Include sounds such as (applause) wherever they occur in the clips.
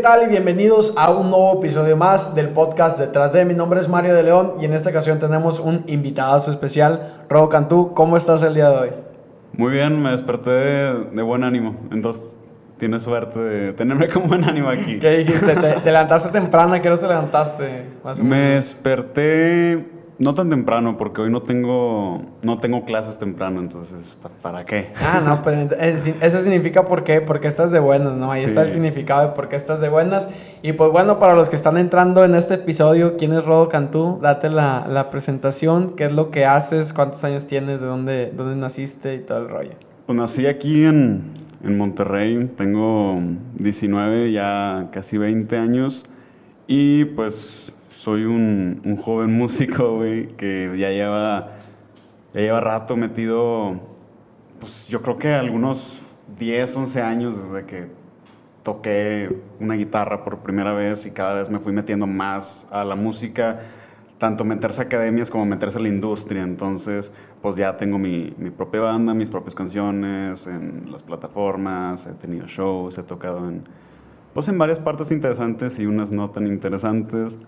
Hey, ¿qué tal? Y bienvenidos a un nuevo episodio más del podcast Detrás de. Mi nombre es Mario de León y en esta ocasión tenemos un invitado especial, Robo Cantú. ¿Cómo estás el día de hoy? Muy bien, me desperté de, buen ánimo. Entonces, tienes suerte de tenerme con buen ánimo aquí. ¿Qué dijiste? ¿Te, levantaste temprano? ¿A qué hora te levantaste? me desperté no tan temprano, porque hoy no tengo, no tengo clases temprano, entonces, ¿para qué? Ah, no, pues eso significa por qué, porque estás de buenas, ¿no? Ahí está el significado de por qué estás de buenas. Y pues bueno, para los que están entrando en este episodio, ¿quién es Rodo Cantú? Date la, la presentación, qué es lo que haces, cuántos años tienes, de dónde, dónde naciste y todo el rollo. Pues nací aquí en, en Monterrey, tengo 19, ya casi 20 años, y pues soy un, un joven músico, que ya lleva, lleva rato metido, pues yo creo que algunos 10, 11 años desde que toqué una guitarra por primera vez y cada vez me fui metiendo más a la música, tanto meterse a academias como meterse a la industria. Entonces, pues ya tengo mi, mi propia banda, mis propias canciones en las plataformas, he tenido shows, he tocado en pues en varias partes interesantes y unas no tan interesantes.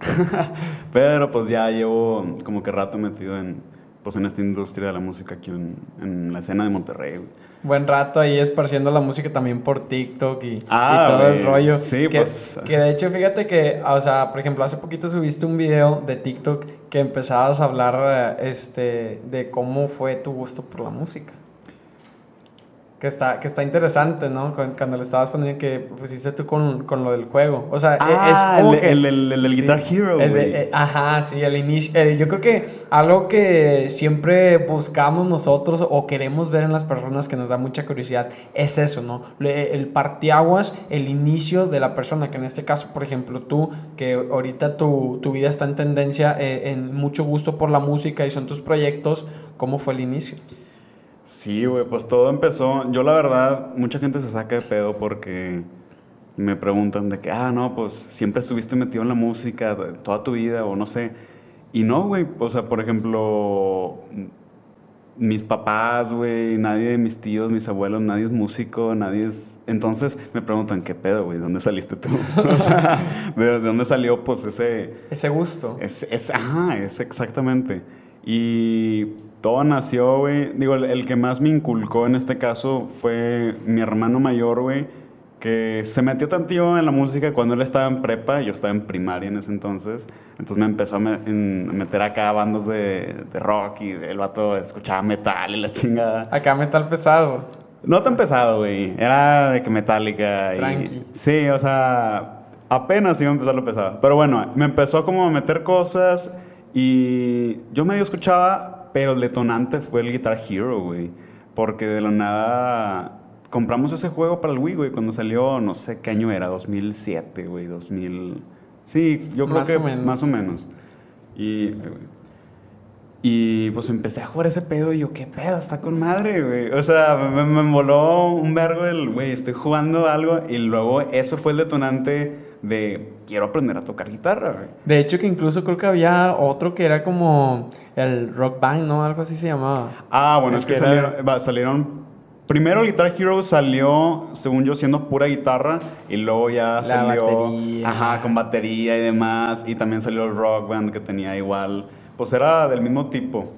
(laughs) Pero pues ya llevo como que rato metido en, pues en esta industria de la música aquí en, en la escena de Monterrey. Buen rato ahí esparciendo la música también por TikTok y, ah, todo el rollo. Sí, que, pues. Que de hecho, fíjate que, o sea, por ejemplo, hace poquito subiste un video de TikTok que empezabas a hablar este, de cómo fue tu gusto por la música que está, que está interesante, ¿no? Cuando le estabas poniendo que pusiste tú con, con lo del juego. O sea, e, ah, es como el, que... El, el, el, Guitar Hero, güey. Eh, ajá, sí, el inicio. yo creo que algo que siempre buscamos nosotros o queremos ver en las personas que nos da mucha curiosidad es eso, ¿no? El partiaguas, el inicio de la persona, que en este caso, por ejemplo, tú, que ahorita tu, tu vida está en tendencia, eh, en mucho gusto por la música y son tus proyectos, ¿cómo fue el inicio? Sí, güey, pues todo empezó. Yo, la verdad, mucha gente se saca de pedo porque me preguntan de que, ah, no, pues siempre estuviste metido en la música toda tu vida o no sé. Y no, güey, o sea, por ejemplo, mis papás, güey, nadie de mis tíos, mis abuelos, nadie es músico, nadie es... Entonces me preguntan, ¿qué pedo, güey? ¿Dónde saliste tú? (laughs) o sea, ¿de, dónde salió, pues, ese... Ese gusto. Es, es, ajá, es exactamente. Y todo nació, güey. Digo, el, que más me inculcó en este caso fue mi hermano mayor, güey, que se metió tantío en la música cuando él estaba en prepa, yo estaba en primaria en ese entonces. Entonces me empezó a, meter acá bandas de, rock y el vato escuchaba metal y la chingada. Acá metal pesado. No tan pesado, güey. Era de que metálica. Tranqui. Sí, o sea, apenas iba a empezar lo pesado. Pero bueno, me empezó como a meter cosas y yo medio escuchaba, pero el detonante fue el Guitar Hero, güey. Porque de la nada compramos ese juego para el Wii, güey, cuando salió, no sé qué año era, 2007, güey, 2000. Sí, yo creo que más o menos. Y, y pues empecé a jugar ese pedo y yo, ¿qué pedo? Está con madre, güey. O sea, me, me moló un vergo el, güey, estoy jugando algo y luego eso fue el detonante de quiero aprender a tocar guitarra, De hecho, que incluso creo que había otro que era como el Rock Band, ¿no? Algo así se llamaba. Ah, bueno, es que, salieron, Primero el Guitar Hero salió, según yo, siendo pura guitarra y luego ya salió... Ajá, con batería y demás. Y también salió el Rock Band que tenía igual... Pues era del mismo tipo.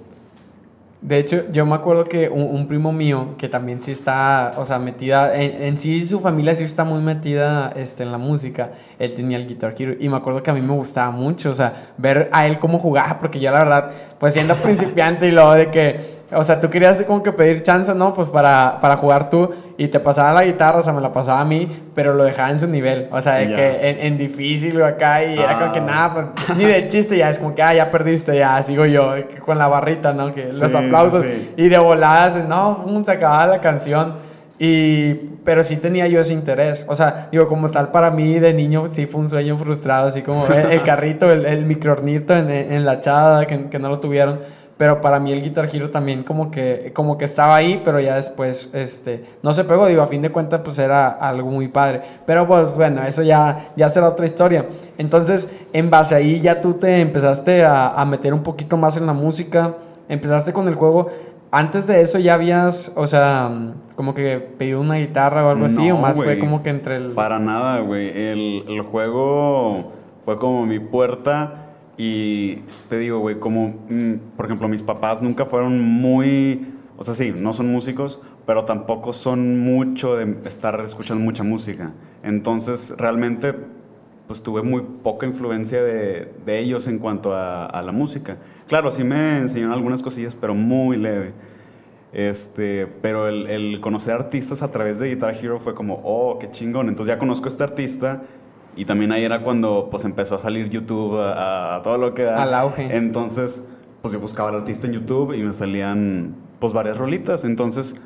De hecho, yo me acuerdo que un, primo mío, que también sí está, o sea, metida, en, sí su familia sí está muy metida este, en la música, él tenía el Guitar Hero. Y me acuerdo que a mí me gustaba mucho, o sea, ver a él cómo jugaba, porque yo la verdad, pues siendo (laughs) principiante y luego de que o sea, tú querías como que pedir chance, ¿no? Pues para, para jugar tú y te pasaba la guitarra, o sea, me la pasaba a mí, pero lo dejaba en su nivel. O sea, de que en, en, difícil o acá y era como que ah. nada, pues, ni de chiste, ya es como que, ah, ya perdiste, ya sigo yo, con la barrita, ¿no? Que los aplausos y de voladas, no, se acababa la canción. Y, pero sí tenía yo ese interés. O sea, digo, como tal, para mí de niño sí fue un sueño frustrado, así como el, (laughs) carrito, el, el microornito en, en la chada, que, que no lo tuvieron pero para mí el Guitar Hero también como que, como que estaba ahí, pero ya después este, no se pegó, digo, a fin de cuentas pues era algo muy padre. Pero pues bueno, eso ya, ya será otra historia. Entonces, en base ahí ya tú te empezaste a, a meter un poquito más en la música, empezaste con el juego. Antes de eso ya habías, o sea, como que pedido una guitarra o algo así, o No, más fue güey. como que entre el... Para nada, güey. El, el juego fue como mi puerta y te digo, güey, como, mm, por ejemplo, mis papás nunca fueron muy, o sea, sí, no son músicos, pero tampoco son mucho de estar escuchando mucha música. Entonces, realmente, pues tuve muy poca influencia de, de ellos en cuanto a, a la música. Claro, sí me enseñaron algunas cosillas, pero muy leve. Este, pero el, el conocer artistas a través de Guitar Hero fue como, oh, qué chingón. Entonces ya conozco a este artista y también ahí era cuando pues empezó a salir YouTube a, a todo lo que da. Al auge. Entonces, pues yo buscaba al artista en YouTube y me salían pues varias rolitas. Entonces,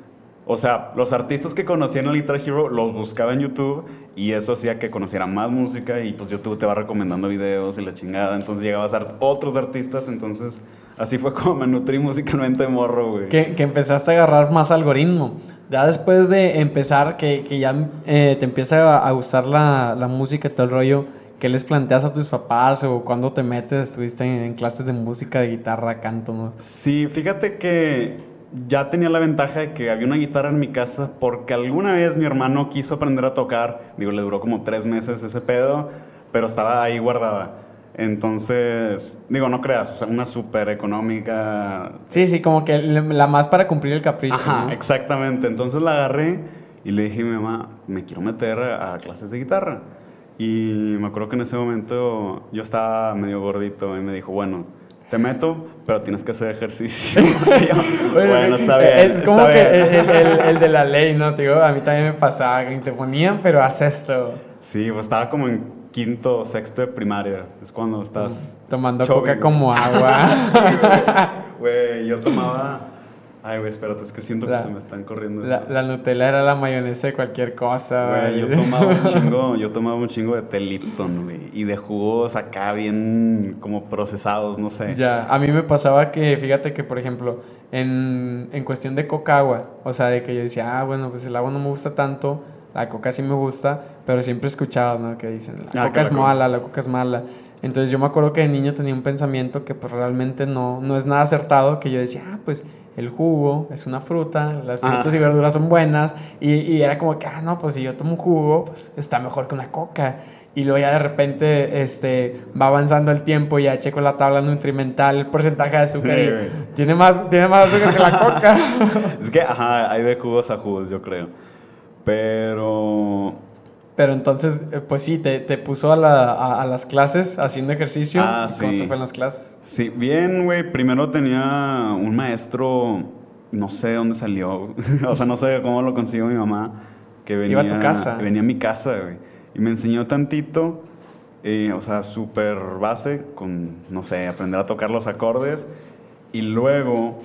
o sea, los artistas que conocía en el Guitar Hero los buscaba en YouTube y eso hacía que conociera más música y pues YouTube te va recomendando videos y la chingada. Entonces llegabas a otros artistas, entonces así fue como me nutrí (laughs) musicalmente de morro, güey. Que, que empezaste a agarrar más algoritmo. Ya después de empezar, que, que ya eh, te empieza a, gustar la, la música y todo el rollo, ¿qué les planteas a tus papás o cuando te metes? ¿Estuviste en, en clases de música, de guitarra, canto? ¿no? Sí, fíjate que ya tenía la ventaja de que había una guitarra en mi casa porque alguna vez mi hermano quiso aprender a tocar. Digo, le duró como tres meses ese pedo, pero estaba ahí guardada. Entonces, digo, no creas, o sea, una súper económica. Sí, sí, como que la más para cumplir el capricho. Ajá, ¿no? exactamente. Entonces la agarré y le dije a mi mamá, me quiero meter a clases de guitarra. Y me acuerdo que en ese momento yo estaba medio gordito y me dijo, bueno, te meto, pero tienes que hacer ejercicio. (laughs) Yo, (laughs) bueno, está eh, bien. Es como está que bien". el, el- el de la (laughs) ley, ¿no? Te digo, a mí también me pasaba, que te ponían, pero haz esto. Sí, pues estaba como en quinto o sexto de primaria. Es cuando estás... Tomando coca güey. como agua. (laughs) (laughs) Güey, yo tomaba... Ay, güey, espérate, es que siento La- que se me están corriendo la, la Nutella era la mayonesa de cualquier cosa. Güey, yo tomaba un (laughs) chingo, yo tomaba un chingo de té Lipton, güey, y de jugos acá bien como procesados, no sé. Ya, a mí me pasaba que, fíjate que, por ejemplo, en, en cuestión de coca agua, o sea, de que yo decía, ah, bueno, pues el agua no me gusta tanto, la coca sí me gusta, pero siempre he escuchado, ¿no? Que dicen, la Ah, coca es la coca- mala, la coca es mala. Entonces yo me acuerdo que de niño tenía un pensamiento que pues realmente no, no es nada acertado, que yo decía, ah, pues el jugo es una fruta, las Ah. frutas y verduras son buenas, y, y era como que, ah, no, pues si yo tomo un jugo, pues está mejor que una coca. Y luego ya de repente este, va avanzando el tiempo y ya checo la tabla nutrimental, el porcentaje de azúcar. Sí, y tiene, más, tiene más azúcar que la coca. (laughs) Es que, ajá, hay de jugos a jugos, yo creo. Pero... Pero entonces, eh, pues sí, te, te puso a, la- a- a las clases haciendo ejercicio. Ah, ¿Y ¿Cómo sí. te fue en las clases? Sí, bien, güey. Primero tenía un maestro, no sé de dónde salió, (laughs) o sea, no sé cómo lo consiguió mi mamá, que venía Iba a tu casa. que venía a mi casa, güey. Y me enseñó tantito, eh, o sea, súper base, con, no sé, aprender a tocar los acordes. Y luego,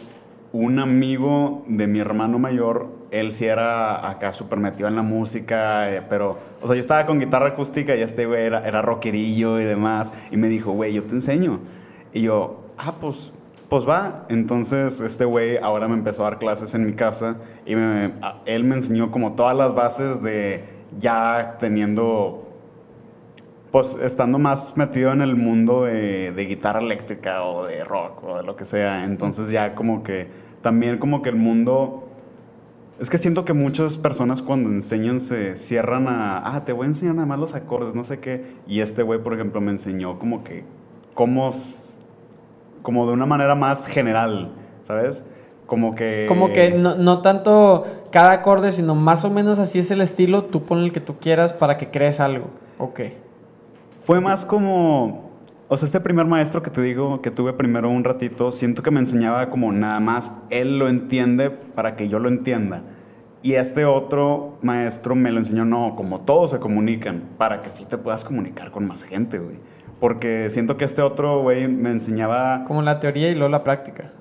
un amigo de mi hermano mayor, él sí era acá súper metido en la música, eh, pero, o sea, yo estaba con guitarra acústica y este güey era, era rockerillo y demás. Y me dijo, güey, yo te enseño. Y yo, ah, pues, pues va. Entonces, este güey ahora me empezó a dar clases en mi casa y me- él me enseñó como todas las bases de ya teniendo pues estando más metido en el mundo de, de guitarra eléctrica o de rock o de lo que sea, entonces ya como que también como que el mundo... Es que siento que muchas personas cuando enseñan se cierran a, ah, te voy a enseñar nada más los acordes, no sé qué. Y este güey, por ejemplo, me enseñó como que, cómo, como de una manera más general, ¿sabes? Como que... Como que no, no tanto cada acorde, sino más o menos así es el estilo. Tú pon el que tú quieras para que crees algo. Ok. Fue más como, o sea, este primer maestro que te digo, que tuve primero un ratito, siento que me enseñaba como nada más, él lo entiende para que yo lo entienda. Y este otro maestro me lo enseñó, no, como todos se comunican, para que sí te puedas comunicar con más gente, güey. Porque siento que este otro güey me enseñaba... Como la teoría y luego la práctica.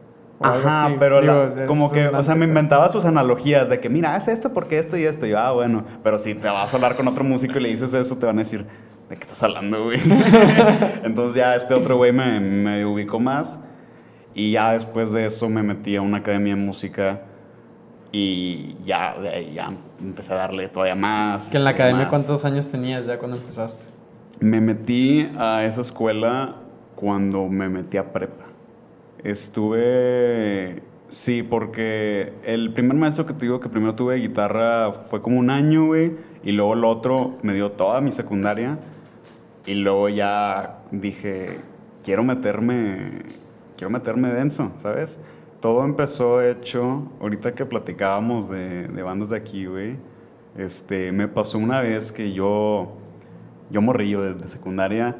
Ajá, pero la- como que, o sea, me inventaba sus analogías de que, mira, haz esto porque esto y esto. Y yo, ah, bueno, pero si te vas a hablar con otro músico y le dices eso, te van a decir, ¿de qué estás hablando, güey? (laughs) Entonces ya este otro güey me, me ubicó más. Y ya después de eso me metí a una academia de música. Y ya, ya empecé a darle todavía más. Que en la academia, más. ¿cuántos años tenías ya cuando empezaste? Me metí a esa escuela cuando me metí a prepa. Estuve Sí, porque el primer maestro que te digo que primero tuve guitarra fue como un año, güey. Y luego el otro me dio toda mi secundaria. Y luego ya dije, quiero meterme, quiero meterme denso, ¿sabes? Todo empezó, de hecho, ahorita que platicábamos de, de bandas de aquí, güey. Este, me pasó una vez que yo, yo morrillo desde secundaria,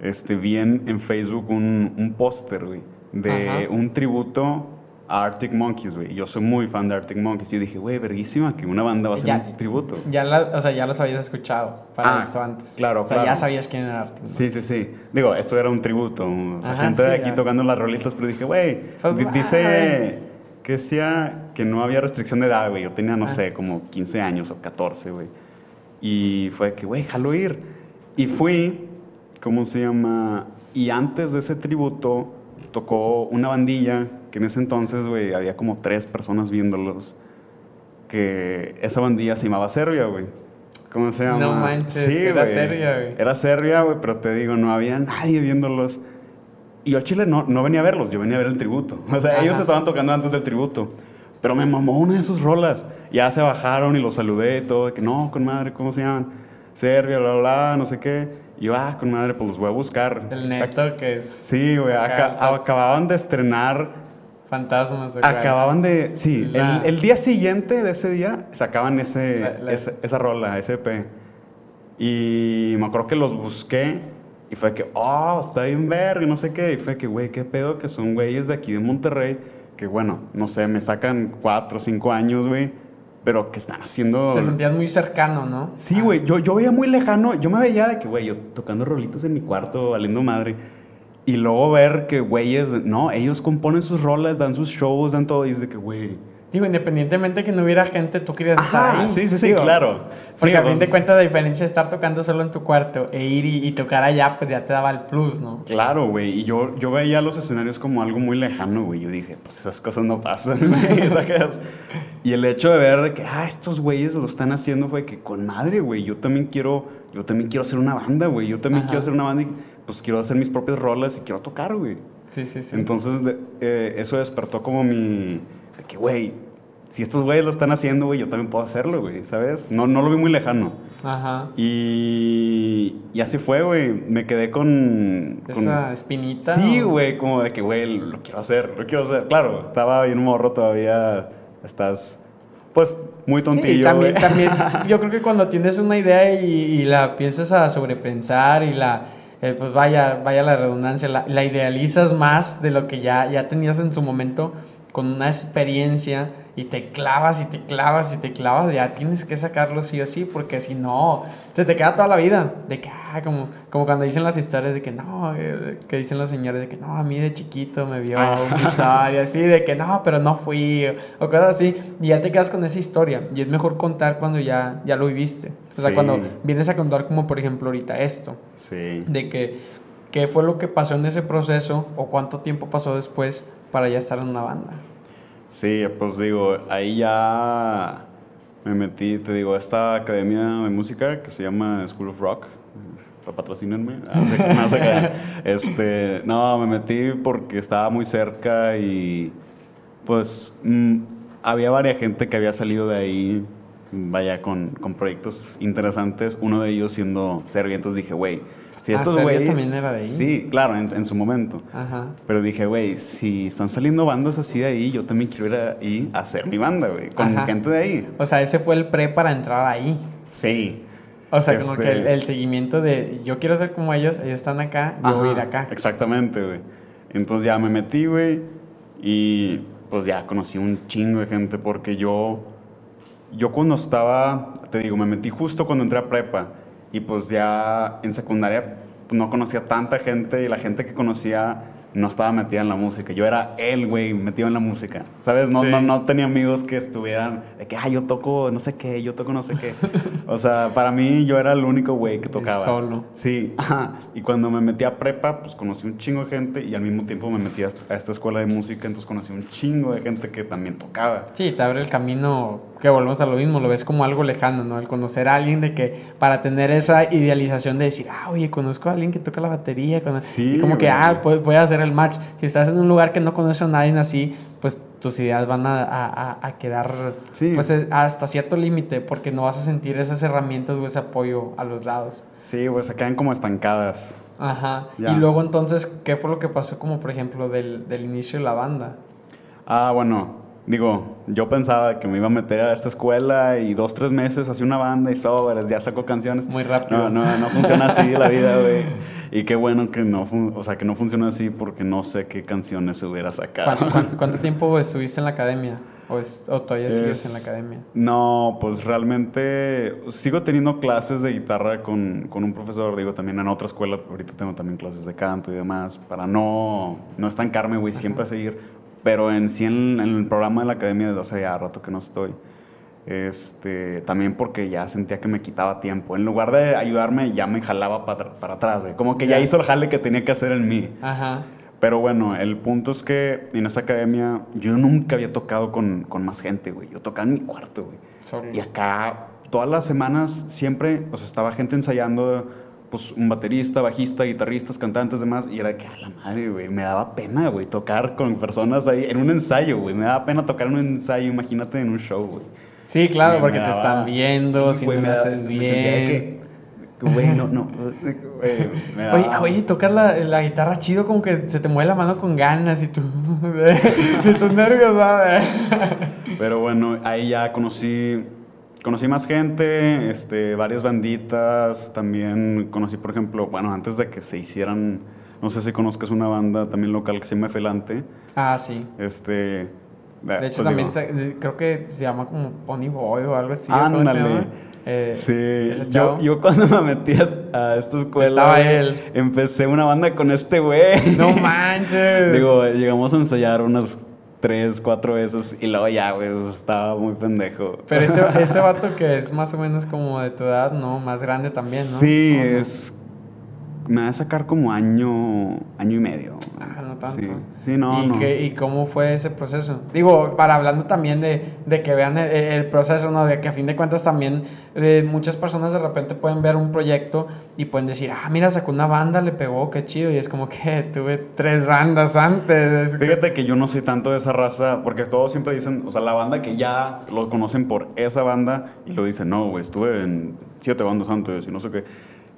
este, vi en, en Facebook un, un póster, güey, de Ajá. un tributo a Arctic Monkeys, güey. Yo soy muy fan de Arctic Monkeys. Yo dije, güey, verguísima que una banda va a Ya- un tributo. Ya, la- o sea, ya los habías escuchado para Ah, esto antes. claro, O sea, claro. ya sabías quién era Arctic Sí, sí, sí. Digo, esto era un tributo. O sea, Ajá, gente de sí, aquí ya. tocando las rolitas, pero dije, güey, di- dice que decía que no había restricción de edad, güey. Yo tenía, no Ah. sé, como 15 años o 14, güey. Y fue que, güey, jalo ir. Y fui, ¿cómo se llama? Y antes de ese tributo tocó una bandilla que en ese entonces, güey, había como tres personas viéndolos. Que esa bandilla se llamaba Serbia, güey. ¿Cómo se llama? No manches, era güey. Serbia, güey. Era Serbia, güey, pero te digo, no había nadie viéndolos. Y yo a Chile no, no venía a verlos, yo venía a ver el tributo. O sea, Ajá. ellos estaban tocando antes del tributo. Pero me mamó una de sus rolas. Ya se bajaron y los saludé y todo. De que no, con madre, ¿cómo se llaman? Serbia, bla, bla, no sé qué. Y yo, ah, con madre, pues los voy a buscar. El neto que es Sí, güey, Acá, acababan de estrenar. Fantasmas. Acababan de. Sí, La- el, el día siguiente de ese día sacaban ese, La- la- ese- esa rola, ese EP. Y me acuerdo que los busqué y fue que, oh, está bien verga y no sé qué. Y fue que, güey, qué pedo que son güeyes de aquí de Monterrey que, bueno, no sé, me sacan cuatro o cinco años, güey, pero que están haciendo. Te sentías muy cercano, ¿no? Sí, güey, yo, yo veía muy lejano, yo me veía de que, güey, yo tocando rolitos en mi cuarto, valiendo madre. Y luego ver que, güeyes, no, ellos componen sus rolas, dan sus shows, dan todo, y es de que, güey. Digo, independientemente que no hubiera gente, tú querías estar Ajá, ahí. sí, sí, sí, Digo, claro. Porque Sí, a fin pues, de cuentas, la diferencia de estar tocando solo en tu cuarto e ir y, y tocar allá, pues ya te daba el plus, ¿no? Claro, güey, y yo, yo veía los escenarios como algo muy lejano, güey. Yo dije, pues esas cosas no pasan. (laughs) Y el hecho de ver de que, ah, estos güeyes lo están haciendo fue que, con madre, güey, yo también quiero, yo también quiero hacer una banda, güey. Yo también Ajá. quiero hacer una banda y, pues, quiero hacer mis propias rolas y quiero tocar, güey. Sí, sí, sí. Entonces, de- eh, eso despertó como mi, de que, güey, si estos güeyes lo están haciendo, güey, yo también puedo hacerlo, güey, ¿sabes? No, no lo vi muy lejano. Ajá. Y, y así fue, güey. Me quedé con... con- Esa espinita. Sí, güey, como de que, güey, lo quiero hacer, lo quiero hacer. Claro, estaba bien morro todavía, estás, pues, muy Sí, tontillo, también, güey. también, (laughs) yo creo que cuando tienes una idea y, y la piensas a sobrepensar y la, eh, pues vaya, vaya la redundancia, la, la idealizas más de lo que ya, ya tenías en su momento con una experiencia y te clavas y te clavas y te clavas, ya tienes que sacarlo sí o sí, porque si no, se te queda toda la vida. De que, ah, como, como cuando dicen las historias de que no, eh, que dicen los señores de que no, a mí de chiquito me vio Ah. una historia así, de que no, pero no fui, o, o cosas así, y ya te quedas con esa historia. Y es mejor contar cuando ya, ya lo viviste. O sea, Sí. cuando vienes a contar, como por ejemplo ahorita esto, Sí. de que qué fue lo que pasó en ese proceso o cuánto tiempo pasó después para ya estar en una banda. Sí, pues digo, ahí ya me metí, te digo, esta academia de música que se llama School of Rock. Patrocínenme. (laughs) Ah, este, no, me metí porque estaba muy cerca y pues mm, había varias gente que había salido de ahí, vaya, con, con proyectos interesantes. Uno de ellos siendo Serbia. Entonces dije, güey, si Ah, estos güeyes... también era de ahí. Sí, claro, en, en su momento. Ajá. Pero dije, güey, si están saliendo bandas así de ahí, yo también quiero ir ahí a hacer mi banda, güey, con Ajá. gente de ahí. O sea, ese fue el pre para entrar ahí. Sí. O sea, como Este- que el, el seguimiento de yo quiero ser como ellos, ellos están acá, yo voy a ir Ajá, acá. Exactamente, güey. Entonces ya me metí, güey, y pues ya conocí un chingo de gente porque yo, yo cuando estaba, te digo, me metí justo cuando entré a prepa y pues ya en secundaria no conocía tanta gente y la gente que conocía no estaba metida en la música. Yo era él, güey, metido en la música. ¿Sabes? No, Sí. no, no tenía amigos que estuvieran de que, ah, yo toco no sé qué, yo toco no sé qué. o sea, para mí yo era el único güey que tocaba. solo. Sí, ajá. Y cuando me metí a prepa, pues conocí un chingo de gente y al mismo tiempo me metí a a esta escuela de música, entonces conocí un chingo de gente que también tocaba. Sí, te abre el camino, que volvemos a lo mismo, lo ves como algo lejano, ¿no? El conocer a alguien de que, para tener esa idealización de decir, ah, oye, conozco a alguien que toca la batería, cono-". Sí, y como que, ah, puede, puede hacer el match. Si estás en un lugar que no conoces a nadie así, pues tus ideas van a, a- a quedar Sí. pues eh, hasta cierto límite porque no vas a sentir esas herramientas o ese apoyo a los lados. Sí, güey, se quedan como estancadas. Ajá. Ya. Y luego entonces, ¿qué fue lo que pasó como por ejemplo del, del inicio de la banda? Ah, bueno, digo, yo pensaba que me iba a meter a esta escuela y dos, tres meses hacía una banda y sobres, ya saco canciones. Muy rápido. No, no, no funciona así la vida, (laughs) güey. Y qué bueno que no, o sea, que no funciona así porque no sé qué canciones hubiera sacado. ¿Cuánto, cuánto- (laughs) cuánto tiempo estuviste en la academia? ¿O, es- o todavía sigues en la academia? No, pues realmente sigo teniendo clases de guitarra con, con un profesor, digo, también en otra escuela, ahorita tengo también clases de canto y demás, para no, no estancarme, güey, siempre seguir, pero en sí en, en el programa de la academia desde hace ya rato que no estoy, este, también porque ya sentía que me quitaba tiempo, en lugar de ayudarme ya me jalaba para, para atrás, güey, como que ya hizo el jale que tenía que hacer en mí. Ajá. Pero bueno, el punto es que en esa academia yo nunca había tocado con, con más gente, güey. Yo tocaba en mi cuarto, güey. Solo. Y acá, todas las semanas, siempre, o sea, estaba gente ensayando, pues, un baterista, bajista, guitarristas, cantantes, demás. Y era que, a la madre, güey, me daba pena, güey, tocar con personas ahí en un ensayo, güey. Me daba pena tocar en un ensayo, imagínate en un show, güey. Sí, claro, Me- porque me te están viendo, Sí, si güey, no me daba- haces me bien. sentía de que, Güey, no, no. me Oye, oye, tocas la, la guitarra chido, como que se te mueve la mano con ganas y tú. (laughs) Esos nervios, ¿sabes? Pero bueno, ahí ya conocí, conocí más gente, este, varias banditas. También conocí, por ejemplo, bueno, antes de que se hicieran, no sé si conozcas una banda también local que se llama Felante. Ah, sí. Este. De hecho, también se- creo que se llama como Pony Boy o algo así. ¿o ¿cómo se Ándale. Eh, Sí, yo, yo cuando (laughs) me metí a esta escuela, él. empecé una banda con este güey. No (laughs) manches. Digo, llegamos a ensayar unas tres, cuatro veces y luego ya, güey, estaba muy pendejo. Pero ese, (laughs) ese vato que es más o menos como de tu edad, ¿no? Más grande también, ¿no? Sí, es. Me va a sacar como año, año y medio. Ah, tanto. Sí, sí no, ¿Y, no. qué- ¿Y cómo fue ese proceso? Digo, para hablando también de, de que vean el, el proceso, ¿no? De que a fin de cuentas también eh, muchas personas de repente pueden ver un proyecto y pueden decir, ah, mira, sacó una banda, le pegó, qué chido. Y es como que (laughs) tuve tres bandas antes. Fíjate que yo no soy tanto de esa raza, porque todos siempre dicen, o sea, la banda que ya lo conocen por esa banda y lo dicen, no, güey, estuve en siete bandas antes y no sé qué.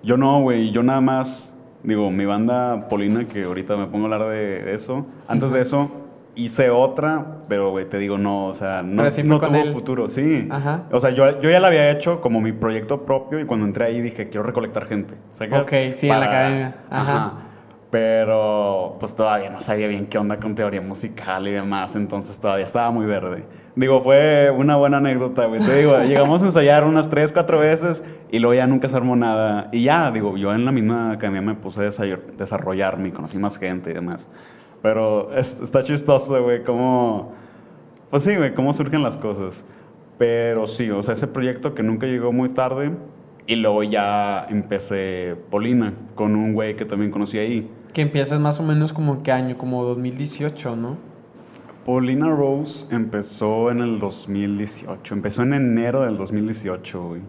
Yo no, güey, yo nada más, digo, mi banda Polina, que ahorita me pongo a hablar de, eso, antes de eso hice otra, pero, güey, te digo, no, o sea, no, sí no tuvo él. futuro, sí. Ajá. O sea, yo, yo ya la había hecho como mi proyecto propio y cuando entré ahí dije, quiero recolectar gente. ¿sacas? Ok, sí, en la academia. Ajá. Pero pues todavía no sabía bien qué onda con teoría musical y demás, entonces todavía estaba muy verde. Digo, fue una buena anécdota, güey. Te digo, llegamos a ensayar unas tres, cuatro veces y luego ya nunca se armó nada. Y ya, digo, yo en la misma academia me puse a desarrollarme y conocí más gente y demás. Pero es- está chistoso, güey, cómo... Pues sí, güey, cómo surgen las cosas. Pero sí, o sea, ese proyecto que nunca llegó muy tarde. Y luego ya empecé Polina con un güey que también conocí ahí. Que empiezas más o menos como en qué año, como 2018, ¿no? Polina Rose empezó en el 2018. Empezó en enero del 2018, güey.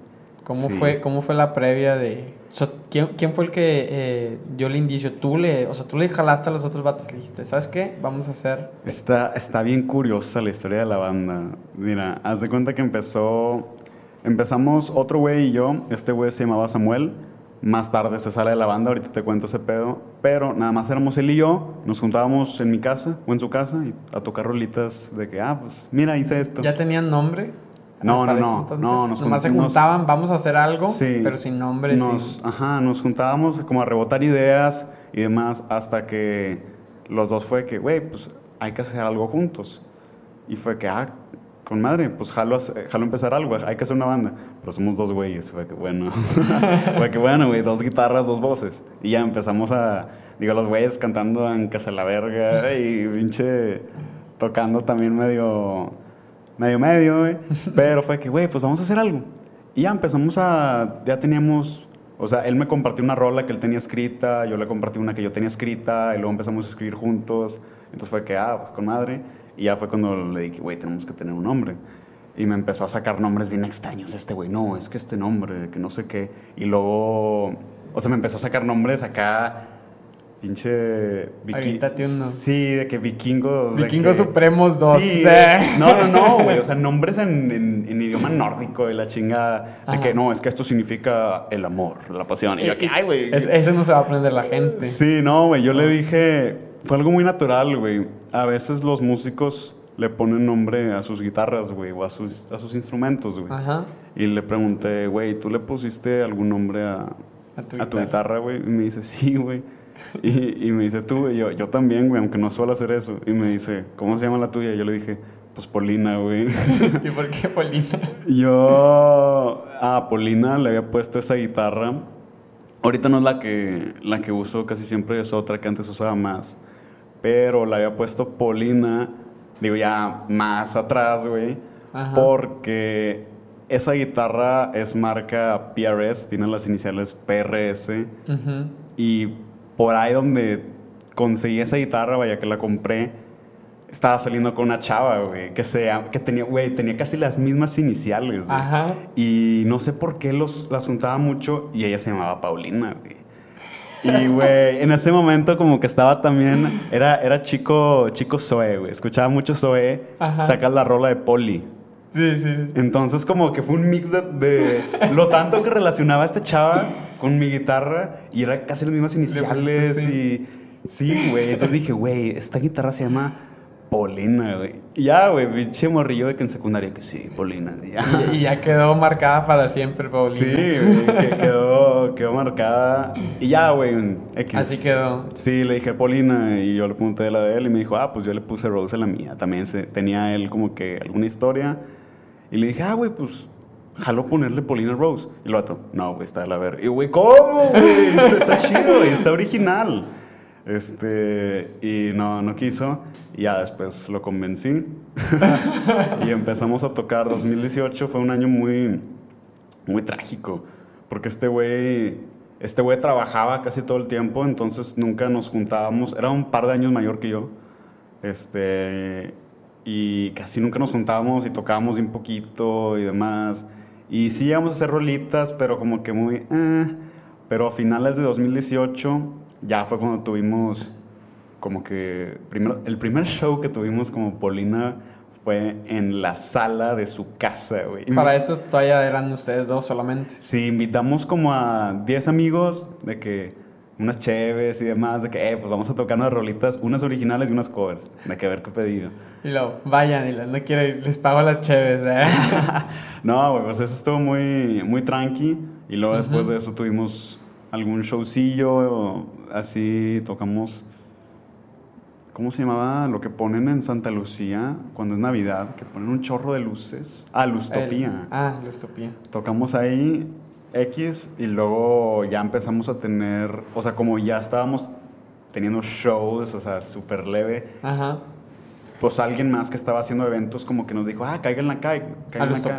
¿Cómo, Sí. fue, ¿Cómo fue la previa de...? o sea, ¿quién, quién fue el que eh, dio el indicio? Tú le... O sea, tú le jalaste a los otros vatos y dijiste, ¿sabes qué? Vamos a hacer... Está, está bien curiosa la historia de la banda. Mira, haz de cuenta que empezó. Empezamos otro güey y yo. Este güey se llamaba Samuel. Más tarde se sale de la banda, ahorita te cuento ese pedo. Pero nada más éramos él y yo. Nos juntábamos en mi casa o en su casa y a tocar rolitas de que, ah, pues mira, hice esto. ¿Ya tenían nombre? No, no, no, entonces? no, nos Nomás se nos- juntaban, vamos a hacer algo, Sí. pero sin nombre. Nos, Ajá, nos juntábamos como a rebotar ideas y demás hasta que los dos fue que, güey, pues hay que hacer algo juntos. Y fue que, ah, con madre, pues jalo, jalo empezar algo, hay que hacer una banda. Pero somos dos güeyes, fue que bueno. (laughs) fue que bueno, güey, dos guitarras, dos voces. Y ya empezamos a, digo, los güeyes cantando en Casa la Verga y pinche tocando también medio, medio, medio, güey. Pero fue que, güey, pues vamos a hacer algo. Y ya empezamos a, ya teníamos, o sea, él me compartió una rola que él tenía escrita, yo le compartí una que yo tenía escrita, y luego empezamos a escribir juntos. Entonces fue que, ah, pues con madre. Y ya fue cuando le dije, güey, tenemos que tener un nombre. Y me empezó a sacar nombres bien extraños este güey. No, es que este nombre, que no sé qué. Y luego, o sea, me empezó a sacar nombres acá pinche... viki- Aviéntate uno. Sí, de que vikingos... Vikingos que- Supremos 2. Sí, (laughs) de- no, no, no, güey. O sea, nombres en, en- en idioma nórdico y la chingada. De que no, es que esto significa el amor, la pasión. Y yo, que, ay, güey. Es- ese no se va a aprender la gente. Sí, no, güey. Yo le dije. Fue algo muy natural, güey. A veces los músicos le ponen nombre a sus guitarras, güey, o a sus, a sus instrumentos, güey. Ajá. Y le pregunté, güey, ¿tú le pusiste algún nombre a, A tu a tu guitarra. guitarra, güey? Y me dice, sí, güey. Y, y me dice, tú, güey, yo, yo también, güey, aunque no suelo hacer eso. Y me dice, ¿cómo se llama la tuya? Y yo le dije, pues Polina, güey. (laughs) ¿Y por qué Polina? (laughs) Yo a Polina le había puesto esa guitarra. Ahorita no es la que, la que uso, casi siempre es otra que antes usaba más. Pero la había puesto Polina, digo ya más atrás, güey. Porque esa guitarra es marca PRS, tiene las iniciales PRS. Y por ahí donde conseguí esa guitarra, vaya que la compré, estaba saliendo con una chava, güey, que, se, que tenía, güey, tenía casi las mismas iniciales, güey. Ajá. Y no sé por qué los, las juntaba mucho y ella se llamaba Paulina, güey. Y, güey, en ese momento como que estaba también, era, era chico, chico Zoe, güey. Escuchaba mucho Zoe, sacas la rola de Poli. Sí, sí. Entonces como que fue un mix de, de lo tanto que relacionaba a esta chava con mi guitarra y era casi las mismas iniciales sí. y sí, güey. Entonces dije, güey, esta guitarra se llama Polina, güey. Ya, güey, pinche morrillo de que en secundaria que sí, Polina. y ya. Y, y ya quedó marcada para siempre, Paulina. Sí, güey, que quedó, quedó marcada. Y ya, güey, X. Así quedó. Sí, le dije Polina y yo le pregunté la de él y me dijo, ah, pues yo le puse Rose a la mía. También se, tenía él como que alguna historia. Y le dije, ah, güey, pues jalo ponerle Polina Rose. Y el vato, no, güey, está de la ver. Y güey, ¿cómo, güey? Está chido, güey, está original. Este, y no, no quiso. Y ya después lo convencí. (laughs) y empezamos a tocar. 2018 fue un año muy, muy trágico. Porque este güey, este güey trabajaba casi todo el tiempo, entonces nunca nos juntábamos. Era un par de años mayor que yo. Este, y casi nunca nos juntábamos y tocábamos bien poquito y demás. Y sí íbamos a hacer rolitas, pero como que muy... eh. Pero a finales de 2018 ya fue cuando tuvimos como que... Primero, el primer show que tuvimos como Polina fue en la sala de su casa, güey. Para eso todavía eran ustedes dos solamente. Sí, invitamos como a 10 amigos de que unas cheves y demás, de que, eh, pues vamos a tocar unas rolitas, unas originales y unas covers, de que a ver qué pedido. Y luego, vayan, y no quiero ir, les pago las cheves, ¿eh? (laughs) no, güey, pues eso estuvo muy, muy tranqui. Y luego después de eso tuvimos algún showcillo, así tocamos. ¿Cómo se llamaba? Lo que ponen en Santa Lucía cuando es Navidad, que ponen un chorro de luces. Ah, Lustopía. El- ah, Lustopía. Tocamos ahí X y luego ya empezamos a tener, o sea, como ya estábamos teniendo shows, o sea, súper leve, Ajá. pues alguien más que estaba haciendo eventos como que nos dijo, ah, cáiganla acá, ¿A cáiganla acá.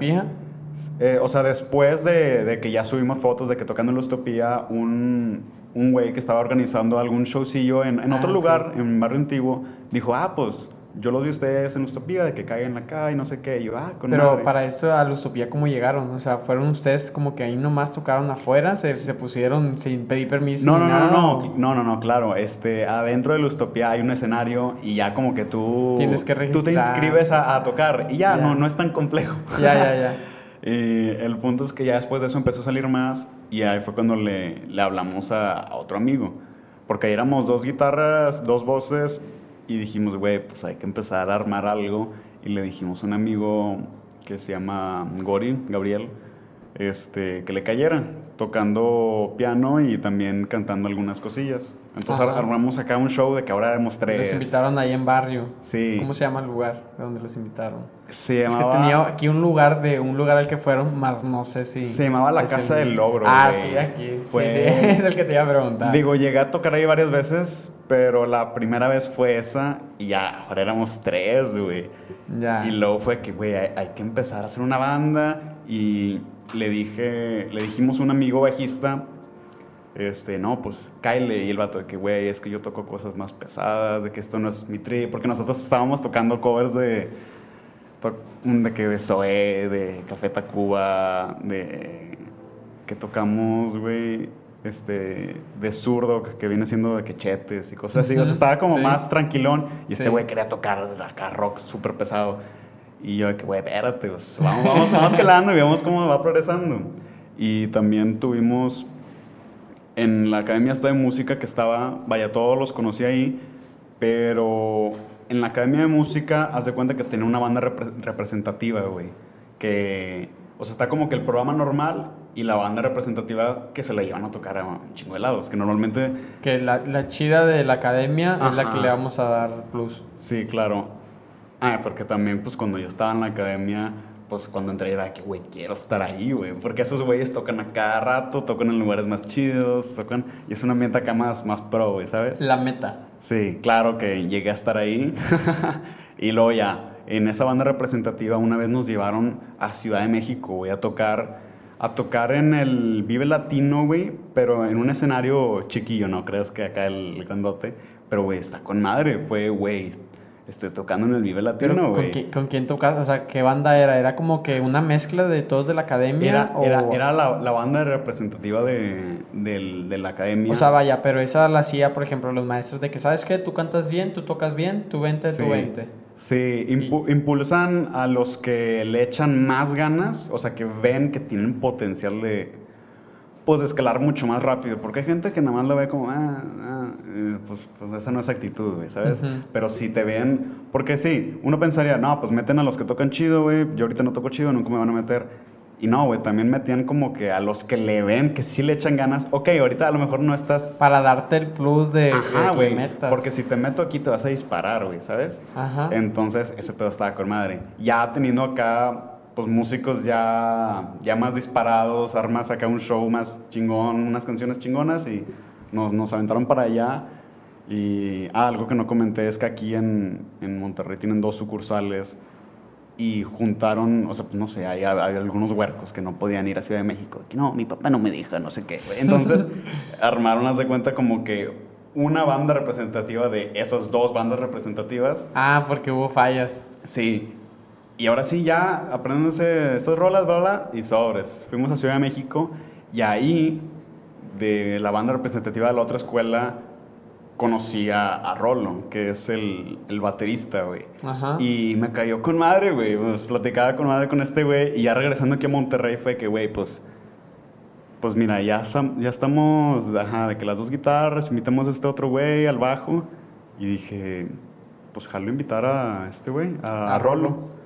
Eh, o sea, después de, de que ya subimos fotos de que tocando en Lustopía, un, un güey que estaba organizando algún showcillo en, en Ah, otro ok. lugar, en Barrio Antiguo, dijo, ah, pues yo los vi a ustedes en Lustopía, de que caigan acá y no sé qué. Y yo, ah, con Pero madre". para esto a Lustopía, ¿cómo llegaron? O sea, ¿fueron ustedes como que ahí nomás tocaron afuera? ¿Se, se pusieron sin pedir permiso? No, no, no, nada, no, no, no, no, no, claro. Este, adentro de Lustopía hay un escenario y ya como que tú... Tienes que Tú te registrar. inscribes a, a tocar y ya, Ya. No, no es tan complejo. Ya, ya, ya. (laughs) Y el punto es que ya después de eso empezó a salir más y ahí fue cuando le, le hablamos a, a otro amigo. Porque ahí éramos dos guitarras, dos voces y dijimos, güey, pues hay que empezar a armar algo. Y le dijimos a un amigo que se llama Gori, Gabriel, este, que le cayera tocando piano y también cantando algunas cosillas. Entonces Ajá. armamos acá un show de que ahora éramos tres. Los invitaron ahí en barrio. Sí. ¿Cómo se llama el lugar de donde los invitaron? Se Es que llamaba... tenía aquí un lugar de un lugar al que fueron, más no sé si. Se llamaba La Casa el- del Logro, Ah, güey. sí, aquí. Fue- Sí, sí, (laughs) es el que te iba a preguntar. Digo, llegué a tocar ahí varias veces, pero la primera vez fue esa y ya, ahora éramos tres, güey. ya. Y luego fue que, güey, hay, hay que empezar a hacer una banda y le dije, le dijimos a un amigo bajista, este, no, pues, Kyle, y el vato de que, güey, es que yo toco cosas más pesadas, de que esto no es mi tri, porque nosotros estábamos tocando covers de, to- de que de Zoé, de Café Tacuba, de, que tocamos, güey, este, de zurdo, que viene siendo de quechetes y cosas así. O sea, estaba como más tranquilón. Y este güey quería tocar acá rock súper pesado. Y yo, que güey, espérate, pues, vamos, vamos, vamos calando y vemos cómo va progresando. Y también tuvimos en la academia esta de música que estaba, vaya, todos los conocí ahí, pero en la academia de música, haz de cuenta que tenía una banda representativa, güey. Que, o sea, está como que el programa normal y la banda representativa que se la iban a tocar a un chingo de lados, que normalmente... Que la, la chida de la academia es la que le vamos a dar plus. Sí, claro. Ah, porque también, pues, cuando yo estaba en la academia, pues, cuando entré era que, güey, quiero estar ahí, güey. Porque esos güeyes tocan a cada rato, tocan en lugares más chidos, tocan... Y es una meta acá más, más pro, güey, ¿sabes? La meta. Sí, claro que llegué a estar ahí. (laughs) y luego ya, en esa banda representativa, una vez nos llevaron a Ciudad de México, güey, a tocar a tocar en el Vive Latino, güey, pero en un escenario chiquillo, no creas que acá el grandote. Pero, güey, está con madre. Fue, güey, estoy tocando en el Vive Latino, güey. ¿con, ¿con, quién tocas? O sea, ¿qué banda era? ¿Era como que una mezcla de todos de la academia? Era, era, era la, la, banda representativa de, de, la academia. O sea, vaya, pero esa la hacía, por ejemplo, los maestros de que, ¿sabes qué? Tú cantas bien, tú tocas bien, tú vente, tú vente. Sí, impulsan a los que le echan más ganas, o sea, que ven que tienen potencial de, pues, escalar mucho más rápido. Porque hay gente que nada más lo ve como, ah, ah pues, pues, esa no es actitud, güey, ¿sabes? Pero si te ven, porque sí, uno pensaría, no, pues meten a los que tocan chido, güey, yo ahorita no toco chido, nunca me van a meter. Y no, güey, también metían como que a los que le ven, que sí le echan ganas, ok, ahorita a lo mejor no estás... Para darte el plus de, Ajá, güey, porque si te meto aquí te vas a disparar, güey, ¿sabes? Ajá. Entonces, ese pedo estaba con madre. Ya teniendo acá, pues, músicos ya, ya más disparados, armas acá un show más chingón, unas canciones chingonas y nos, nos aventaron para allá. Y ah, algo que no comenté es que aquí en, en Monterrey tienen dos sucursales y juntaron, o sea, pues no sé, hay, algunos huercos que no podían ir a Ciudad de México. Que no, mi papá no me dijo, no sé qué. Entonces (laughs) armaron, haz de cuenta, como que una banda representativa de esas dos bandas representativas. Ah, porque hubo fallas. Sí. Y ahora sí, ya aprendiéndose estas rolas, bla, bla, y sobres. Fuimos a Ciudad de México y ahí, de la banda representativa de la otra escuela, conocí a, Rolo, que es el, el baterista, güey. Y me cayó con madre, güey. Pues platicaba con madre con este güey. Y ya regresando aquí a Monterrey fue que, güey, pues... Pues mira, ya, ya estamos, ajá, de que las dos guitarras, invitamos a este otro güey al bajo. Y dije, pues jalo invitar a este güey, a, a, Rolo.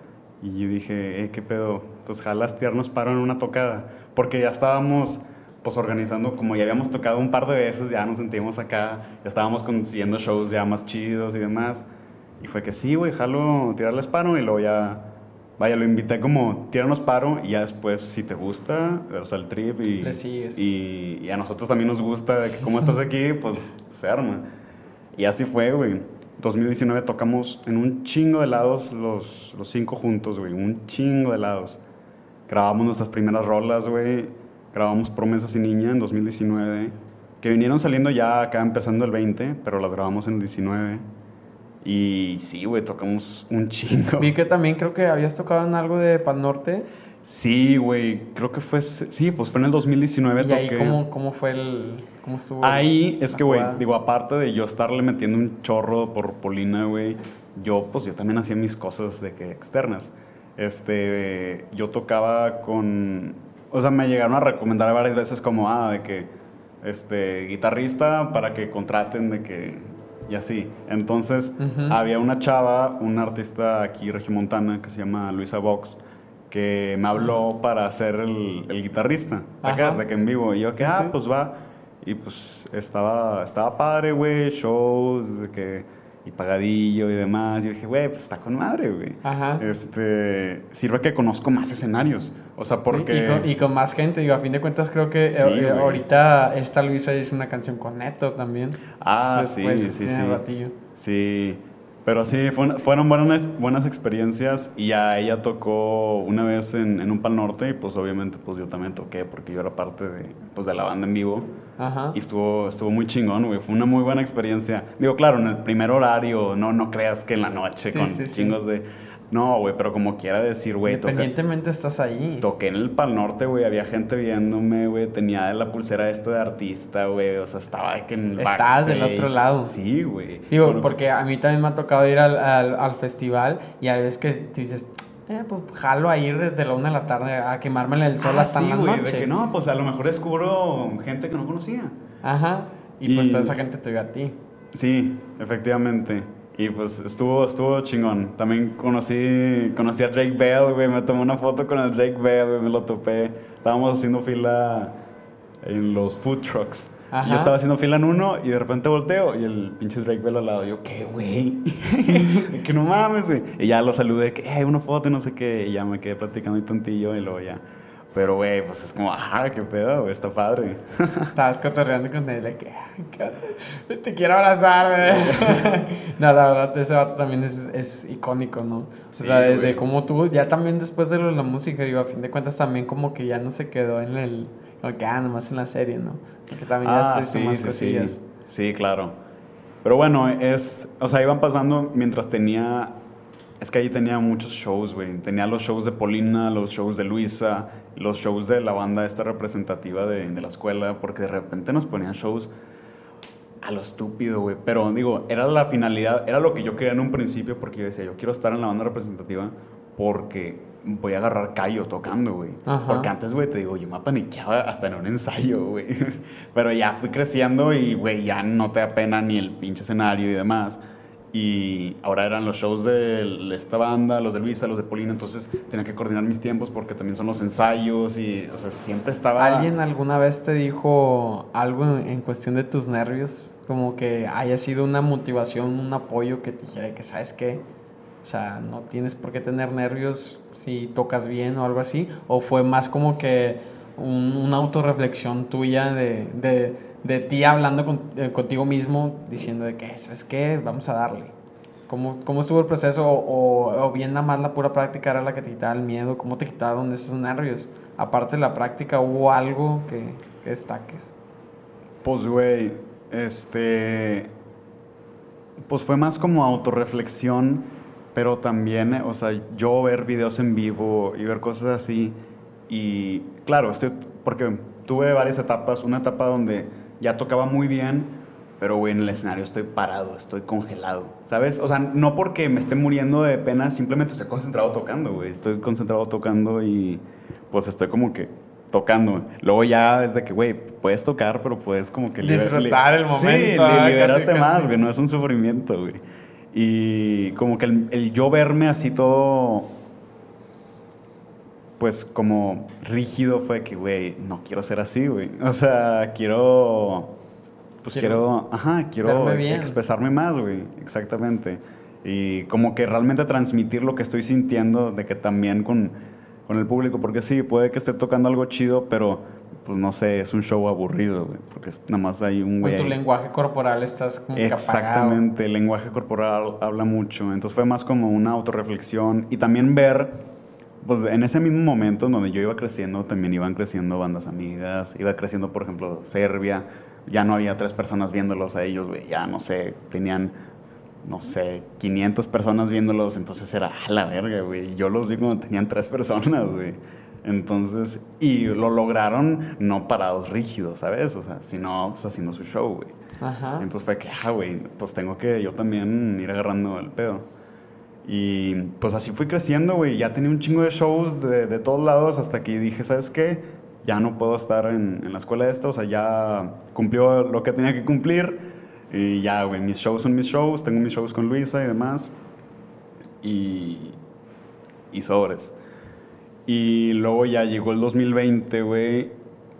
Y dije, eh, ¿qué pedo? Pues jalas tirarnos paro en una tocada. Porque ya estábamos pues organizando, como ya habíamos tocado un par de veces, ya nos sentimos acá, ya estábamos consiguiendo shows ya más chidos y demás. Y fue que sí, güey, jalo tirarles paro y luego ya, vaya, lo invité como tirarnos paro y ya después, si te gusta, o sea, el trip y, y, y, a nosotros también nos gusta, que como estás aquí, pues se arma. Y así fue, güey. 2019 tocamos en un chingo de lados los, los cinco juntos, güey, un chingo de lados. Grabamos nuestras primeras rolas, güey grabamos Promesas y Niña en 2019, que vinieron saliendo ya acá empezando el 20, pero las grabamos en el 19. Y sí, güey, tocamos un (laughs) chingo. Vi que también creo que habías tocado en algo de Pal Norte. Sí, güey, creo que fue, sí, pues fue en el 2019. ¿Y ahí cómo, cómo, fue el, cómo estuvo? Ahí es que, güey, digo, aparte de yo estarle metiendo un chorro por Polina, güey, yo, pues yo también hacía mis cosas de que externas. Este, yo tocaba con o sea, me llegaron a recomendar varias veces como, ah, de que, este, guitarrista para que contraten de que, y así. Entonces, había una chava, una artista aquí regimontana que se llama Luisa Vox, que me habló para ser el, guitarrista, acá, de que en vivo. Y yo que, ah, pues va. Y pues estaba, estaba padre, güey, shows, de que y pagadillo y demás. Yo dije, güey, pues está con madre, güey. Ajá. Este, sirve que conozco más escenarios. O sea, porque... y, con, más gente. Digo, a fin de cuentas creo que eh, ahorita esta Luisa hizo una canción con Neto también. Ah, sí, sí, sí. Ratillo. Sí. Pero sí, fueron buenas, buenas experiencias y ya ella tocó una vez en, en, un Pal Norte y pues obviamente pues yo también toqué porque yo era parte de, pues, de la banda en vivo. Ajá. Y estuvo, estuvo muy chingón, güey. Fue una muy buena experiencia. Digo, claro, en el primer horario, no, no creas que en la noche con chingos de... No, güey, pero como quiera decir, güey. Independientemente estás ahí. Toqué en el Pal Norte, güey, había gente viéndome, güey, tenía la pulsera esta de artista, güey, o sea, estaba que en Estabas del otro lado. Sí, güey. Digo, Bueno, porque a mí también me ha tocado ir al, al, al festival y a veces que tú dices, eh, pues jalo a ir desde la una de la tarde a quemarme en el sol ah, hasta sí, la noche. de que no, pues a lo mejor descubro gente que no conocía. Ajá. Y, pues toda esa gente te vio a ti. Sí, efectivamente. Y pues estuvo, estuvo chingón. También conocí, conocí a Drake Bell, güey. Me tomé una foto con el Drake Bell, güey. Me lo topé. Estábamos haciendo fila en los food trucks. Ajá. Yo estaba haciendo fila en uno y de repente volteo y el pinche Drake Bell al lado. Yo, ¿qué, güey? (laughs) Que no mames, güey. Y ya lo saludé, que hay una foto y no sé qué. Y ya me quedé platicando y tantillo y luego ya. Pero, güey, pues es como, ajá, qué pedo, güey, está padre. (laughs) Estabas cotorreando con él, de que "Ay, qué- te quiero abrazar. güey". (laughs) no, la verdad, ese vato también es, es icónico, ¿no? O Sí, sea, desde como tú, ya también después de lo de la música, digo, a fin de cuentas también como que ya no se quedó en el, como que, ah, nomás en la serie, ¿no? Que también ya Ah, después sí, más sí, cosillas. sí. Sí, claro. Pero bueno, es, o sea, iban pasando mientras tenía, es que ahí tenía muchos shows, güey. Tenía los shows de Polina, los shows de Luisa, los shows de la banda esta representativa de, de la escuela, porque de repente nos ponían shows a lo estúpido, güey. Pero digo, era la finalidad, era lo que yo quería en un principio, porque yo decía, yo quiero estar en la banda representativa porque voy a agarrar callo tocando, güey. Porque antes, güey, te digo, yo me paniqueaba hasta en un ensayo, güey. (laughs) Pero ya fui creciendo y, güey, ya no te da pena ni el pinche escenario y demás. Y ahora eran los shows de esta banda, los de Luisa, los de Polina, entonces tenía que coordinar mis tiempos porque también son los ensayos y, o sea, siempre estaba... ¿Alguien alguna vez te dijo algo en, cuestión de tus nervios? Como que haya sido una motivación, un apoyo que te dijera que, ¿sabes qué? O sea, no tienes por qué tener nervios si tocas bien o algo así. ¿O fue más como que un- una autorreflexión tuya de, de ti hablando con- eh, contigo mismo, diciendo de que, ¿sabes qué? Vamos a darle. ¿Cómo, cómo estuvo el proceso? O, o- o bien nada más la pura práctica era la que te quitaba el miedo. ¿Cómo te quitaron esos nervios? Aparte de la práctica, ¿hubo algo que, que destaques? Pues, güey, este. Pues fue más como autorreflexión, pero también, eh, o sea, yo ver videos en vivo y ver cosas así. Y claro, estoy. Porque tuve varias etapas. Una etapa donde ya tocaba muy bien, pero, güey, en el escenario estoy parado, estoy congelado, ¿sabes? O sea, no porque me esté muriendo de pena, simplemente estoy concentrado tocando, güey. Estoy concentrado tocando y, pues, estoy como que tocando. Luego ya desde que, güey, puedes tocar, pero puedes como que... Disfrutar el Sí, momento, li- ah, liberarte casi, más, güey, no es un sufrimiento, güey. Y como que el, el yo verme así todo, pues como rígido fue que, güey, no quiero ser así, güey. O sea, quiero, pues Quiero quiero, ajá, quiero bien. expresarme más, güey, exactamente. Y como que realmente transmitir lo que estoy sintiendo, de que también con, con el público, porque sí, puede que esté tocando algo chido, pero pues no sé, es un show aburrido, güey, porque nada más hay un güey. Tu ahí. lenguaje corporal estás como que apagado. Exactamente, el lenguaje corporal habla mucho. Entonces fue más como una autorreflexión y también ver, pues en ese mismo momento en donde yo iba creciendo, también iban creciendo bandas amigas, iba creciendo, por ejemplo, Serbia. Ya no había tres personas viéndolos a ellos, güey. Ya no sé, tenían, no sé, 500 personas viéndolos. Entonces era a la verga, güey. Yo los vi cuando tenían tres personas, güey. Entonces, y lo lograron no parados rígidos, ¿sabes? O sea, sino pues, haciendo su show, güey. Ajá. Entonces fue que, ah, güey, pues tengo que yo también ir agarrando el pedo. Y pues así fui creciendo, güey. Ya tenía un chingo de shows de, de todos lados hasta que dije, ¿sabes qué? Ya no puedo estar en, en la escuela esta, o sea, ya cumplió lo que tenía que cumplir. Y ya, güey, mis shows son mis shows, tengo mis shows con Luisa y demás. Y, y sobres. Y luego ya llegó el 2020, güey,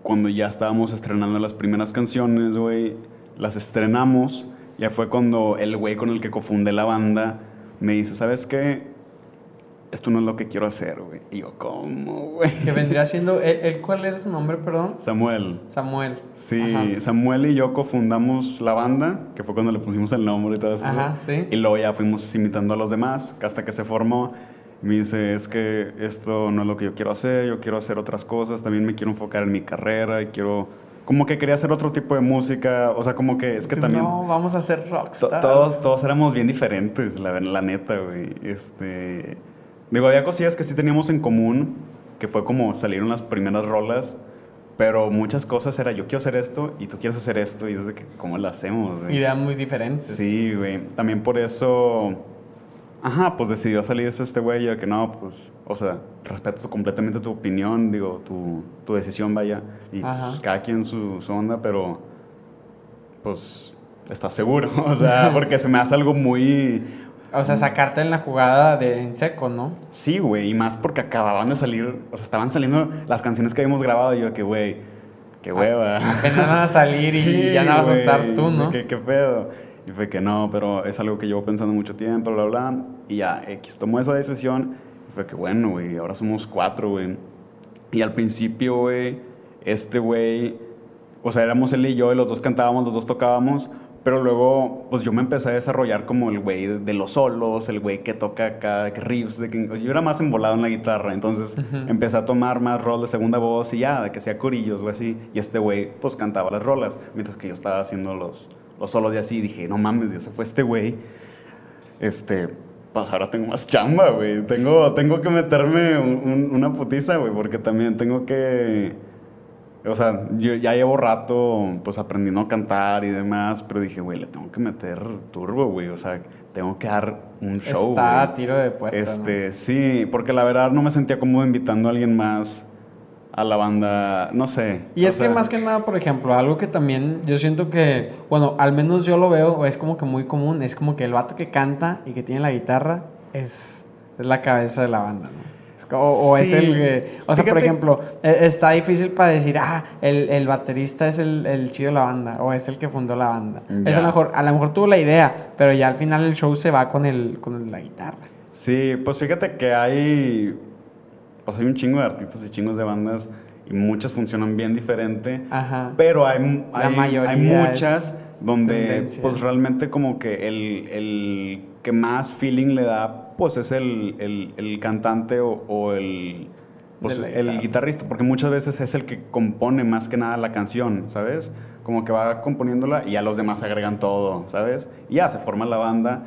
cuando ya estábamos estrenando las primeras canciones, güey. Las estrenamos. Ya fue cuando el güey con el que cofundé la banda me dice, ¿sabes qué? Esto no es lo que quiero hacer, güey. Y yo, ¿cómo, güey? Que vendría siendo. ¿el, el cuál era su nombre, perdón? Samuel. Samuel. Sí, Ajá. Samuel y yo cofundamos la banda, que fue cuando le pusimos el nombre y todo eso. Ajá, sí. Y luego ya fuimos imitando a los demás, hasta que se formó. Me dice, es que esto no es lo que yo quiero hacer, yo quiero hacer otras cosas, también me quiero enfocar en mi carrera y quiero... Como que quería hacer otro tipo de música, o sea, como que es que también... No, vamos a hacer rockstars. todos, todos éramos bien diferentes, la, la neta, güey. Este... Digo, había cosillas que sí teníamos en común, que fue como salieron las primeras rolas, pero muchas cosas era yo quiero hacer esto y tú quieres hacer esto y es de que, ¿cómo lo hacemos, güey? Ideas muy diferentes. Sí, güey. También por eso, ajá, pues decidió salirse este güey, ya que no, pues, o sea, respeto completamente tu opinión, digo, tu, tu decisión, vaya, y pues, cada quien su, su onda, pero, pues, estás seguro, (laughs) o sea, (laughs) porque se me hace algo muy... O sea, sacarte en la jugada de en seco, ¿no? Sí, güey, y más porque acababan de salir, o sea, estaban saliendo las canciones que habíamos grabado y yo que, güey, qué hueva. Apenas van a salir y (laughs) Sí, ya no vas a estar tú, ¿no? que, ¿Qué pedo? Y fue que no, pero es algo que llevo pensando mucho tiempo, bla, bla. Y ya, X tomó esa decisión. Y fue que bueno, güey, ahora somos cuatro, güey. Y al principio, güey, este güey, o sea, éramos él y yo, y los dos cantábamos, los dos tocábamos. Pero luego, pues yo me empecé a desarrollar como el güey de, los solos, el güey que toca acá, que riffs, de que yo era más embolado en la guitarra. Entonces Ujú. empecé a tomar más rol de segunda voz y ya, de que hacía corillos o así. Y este güey, pues cantaba las rolas, mientras que yo estaba haciendo los, los solos de así. Dije, no mames, ya se fue este güey. Este, pues ahora tengo más chamba, güey. Tengo, tengo que meterme un- un- una putiza, güey, porque también tengo que. O sea, yo ya llevo rato, pues aprendiendo a cantar y demás, pero dije, güey, le tengo que meter turbo, güey. O sea, tengo que dar un show, Está güey. a tiro de puerta. ¿no? Este, sí, porque la verdad no me sentía cómodo invitando a alguien más a la banda, no sé. Y es que más que nada, por ejemplo, algo que también yo siento que, bueno, al menos yo lo veo, es como que muy común, es como que el vato que canta y que tiene la guitarra es, es la cabeza de la banda, ¿no? Es o es Sí. el que, o sea, por ejemplo, e- está difícil para decir, ah, el, el baterista es el, el chido de la banda, o es el que fundó la banda. Es a lo mejor, a lo mejor tuvo la idea, pero ya al final el show se va con el, con la guitarra. Sí, pues fíjate que hay, pues hay un chingo de artistas y chingos de bandas y muchas funcionan bien diferente. Ajá. Pero hay, hay, hay muchas donde tendencia. pues realmente como que el, el que más feeling le da pues es el, el- el cantante o, o el, pues, el guitarrista, porque muchas veces es el que compone más que nada la canción, ¿sabes? Como que va componiéndola y ya los demás agregan todo, ¿sabes? Y ya se forma la banda,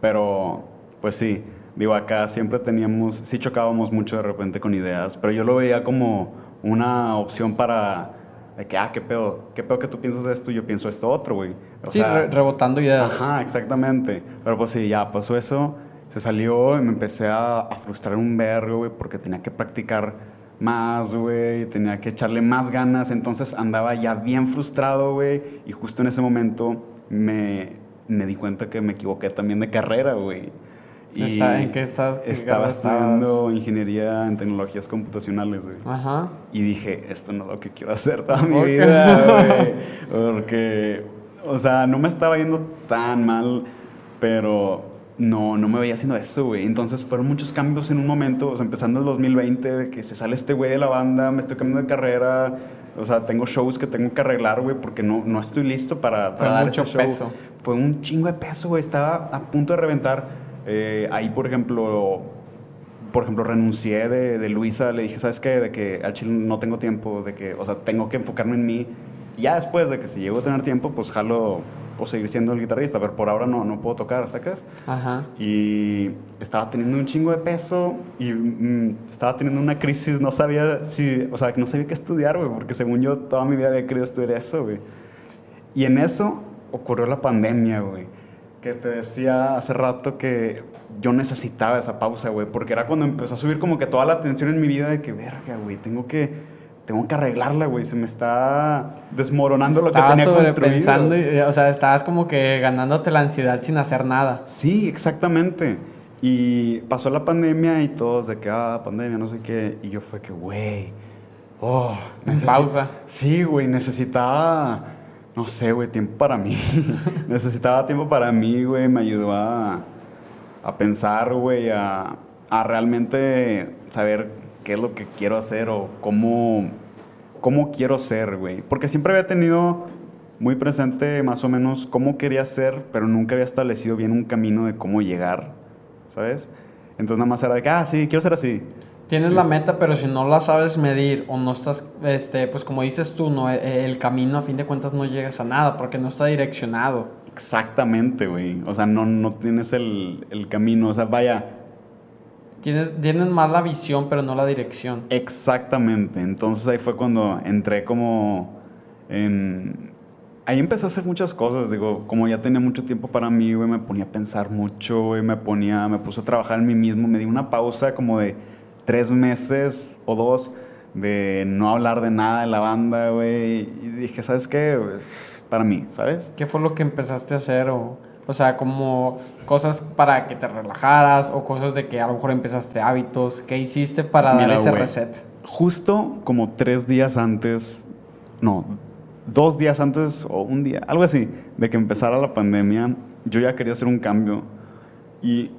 pero pues sí, digo, acá siempre teníamos, sí chocábamos mucho de repente con ideas, pero yo lo veía como una opción para, de que, ah, qué pedo, qué pedo que tú piensas esto y yo pienso esto otro, güey. O sí, sea, re- rebotando ideas. Ajá, exactamente. Pero pues sí, ya pasó eso, se salió y me empecé a, a frustrar un vergo, güey, porque tenía que practicar más, güey, tenía que echarle más ganas, entonces andaba ya bien frustrado, güey, y justo en ese momento me, me di cuenta que me equivoqué también de carrera, güey. Está- ¿en qué estás- Estaba estudiando ingeniería en tecnologías computacionales, güey. Ajá. Y dije, esto no es lo que quiero hacer toda mi vida, güey. (laughs) Porque, o sea, no me estaba yendo tan mal, pero no, no me veía haciendo eso, güey. Entonces fueron muchos cambios en un momento, o sea, empezando el 2020, de que se sale este güey de la banda, me estoy cambiando de carrera. O sea, tengo shows que tengo que arreglar, güey, porque no, no estoy listo para, Fue para dar mucho ese show. peso. Fue un chingo de peso, güey. Estaba a punto de reventar. Eh, ahí, por ejemplo, por ejemplo, renuncié de, de Luisa, le dije, ¿sabes qué? De que al chile no tengo tiempo, de que, o sea, tengo que enfocarme en mí. Ya después de que si llego a tener tiempo, pues jalo, pues seguir siendo el guitarrista, pero por ahora no, no puedo tocar, ¿sacas? Ajá. Y estaba teniendo un chingo de peso y mm, estaba teniendo una crisis, no sabía si, o sea, no sabía qué estudiar, güey, porque según yo toda mi vida había querido estudiar eso, güey. Y en eso ocurrió la pandemia, güey. Que te decía hace rato que yo necesitaba esa pausa, güey, porque era cuando empezó a subir como que toda la atención en mi vida de que, verga, güey, tengo que, tengo que arreglarla, güey, se me está desmoronando lo que tenía sobrepensando, construido. y, o sea, estabas como que ganándote la ansiedad sin hacer nada. Sí, exactamente. Y pasó la pandemia y todos de que, ah, pandemia, no sé qué. Y yo fue que, güey, oh, Pausa. Sí, güey, necesitaba, no sé, güey, tiempo para mí. (laughs) necesitaba tiempo para mí, güey, me ayudó a, a pensar, güey, a, a realmente saber qué es lo que quiero hacer o cómo, cómo quiero ser, güey. Porque siempre había tenido muy presente más o menos cómo quería ser, pero nunca había establecido bien un camino de cómo llegar, ¿sabes? Entonces nada más era de que, ah, sí, quiero ser así. Tienes la meta, pero si no la sabes medir o no estás, este, pues como dices tú, no, E- el camino a fin de cuentas no llegas a nada porque no está direccionado. Exactamente, güey. O sea, no, no tienes el, el camino. O sea, vaya, Tienes, tienes más la visión, pero no la dirección. Exactamente. Entonces ahí fue cuando entré como en... Ahí empecé a hacer muchas cosas, digo, como ya tenía mucho tiempo para mí, güey, me ponía a pensar mucho, güey, me ponía, me puse a trabajar en mí mismo, me di una pausa como de tres meses o dos de no hablar de nada de la banda, güey, y dije, ¿sabes qué? Pues, para mí, ¿sabes? ¿Qué fue lo que empezaste a hacer o, o sea, como cosas para que te relajaras o cosas de que a lo mejor empezaste hábitos? ¿Qué hiciste para dar Mira, ese güey, reset? Justo como tres días antes, no, dos días antes o un día, algo así, de que empezara la pandemia, yo ya quería hacer un cambio. Y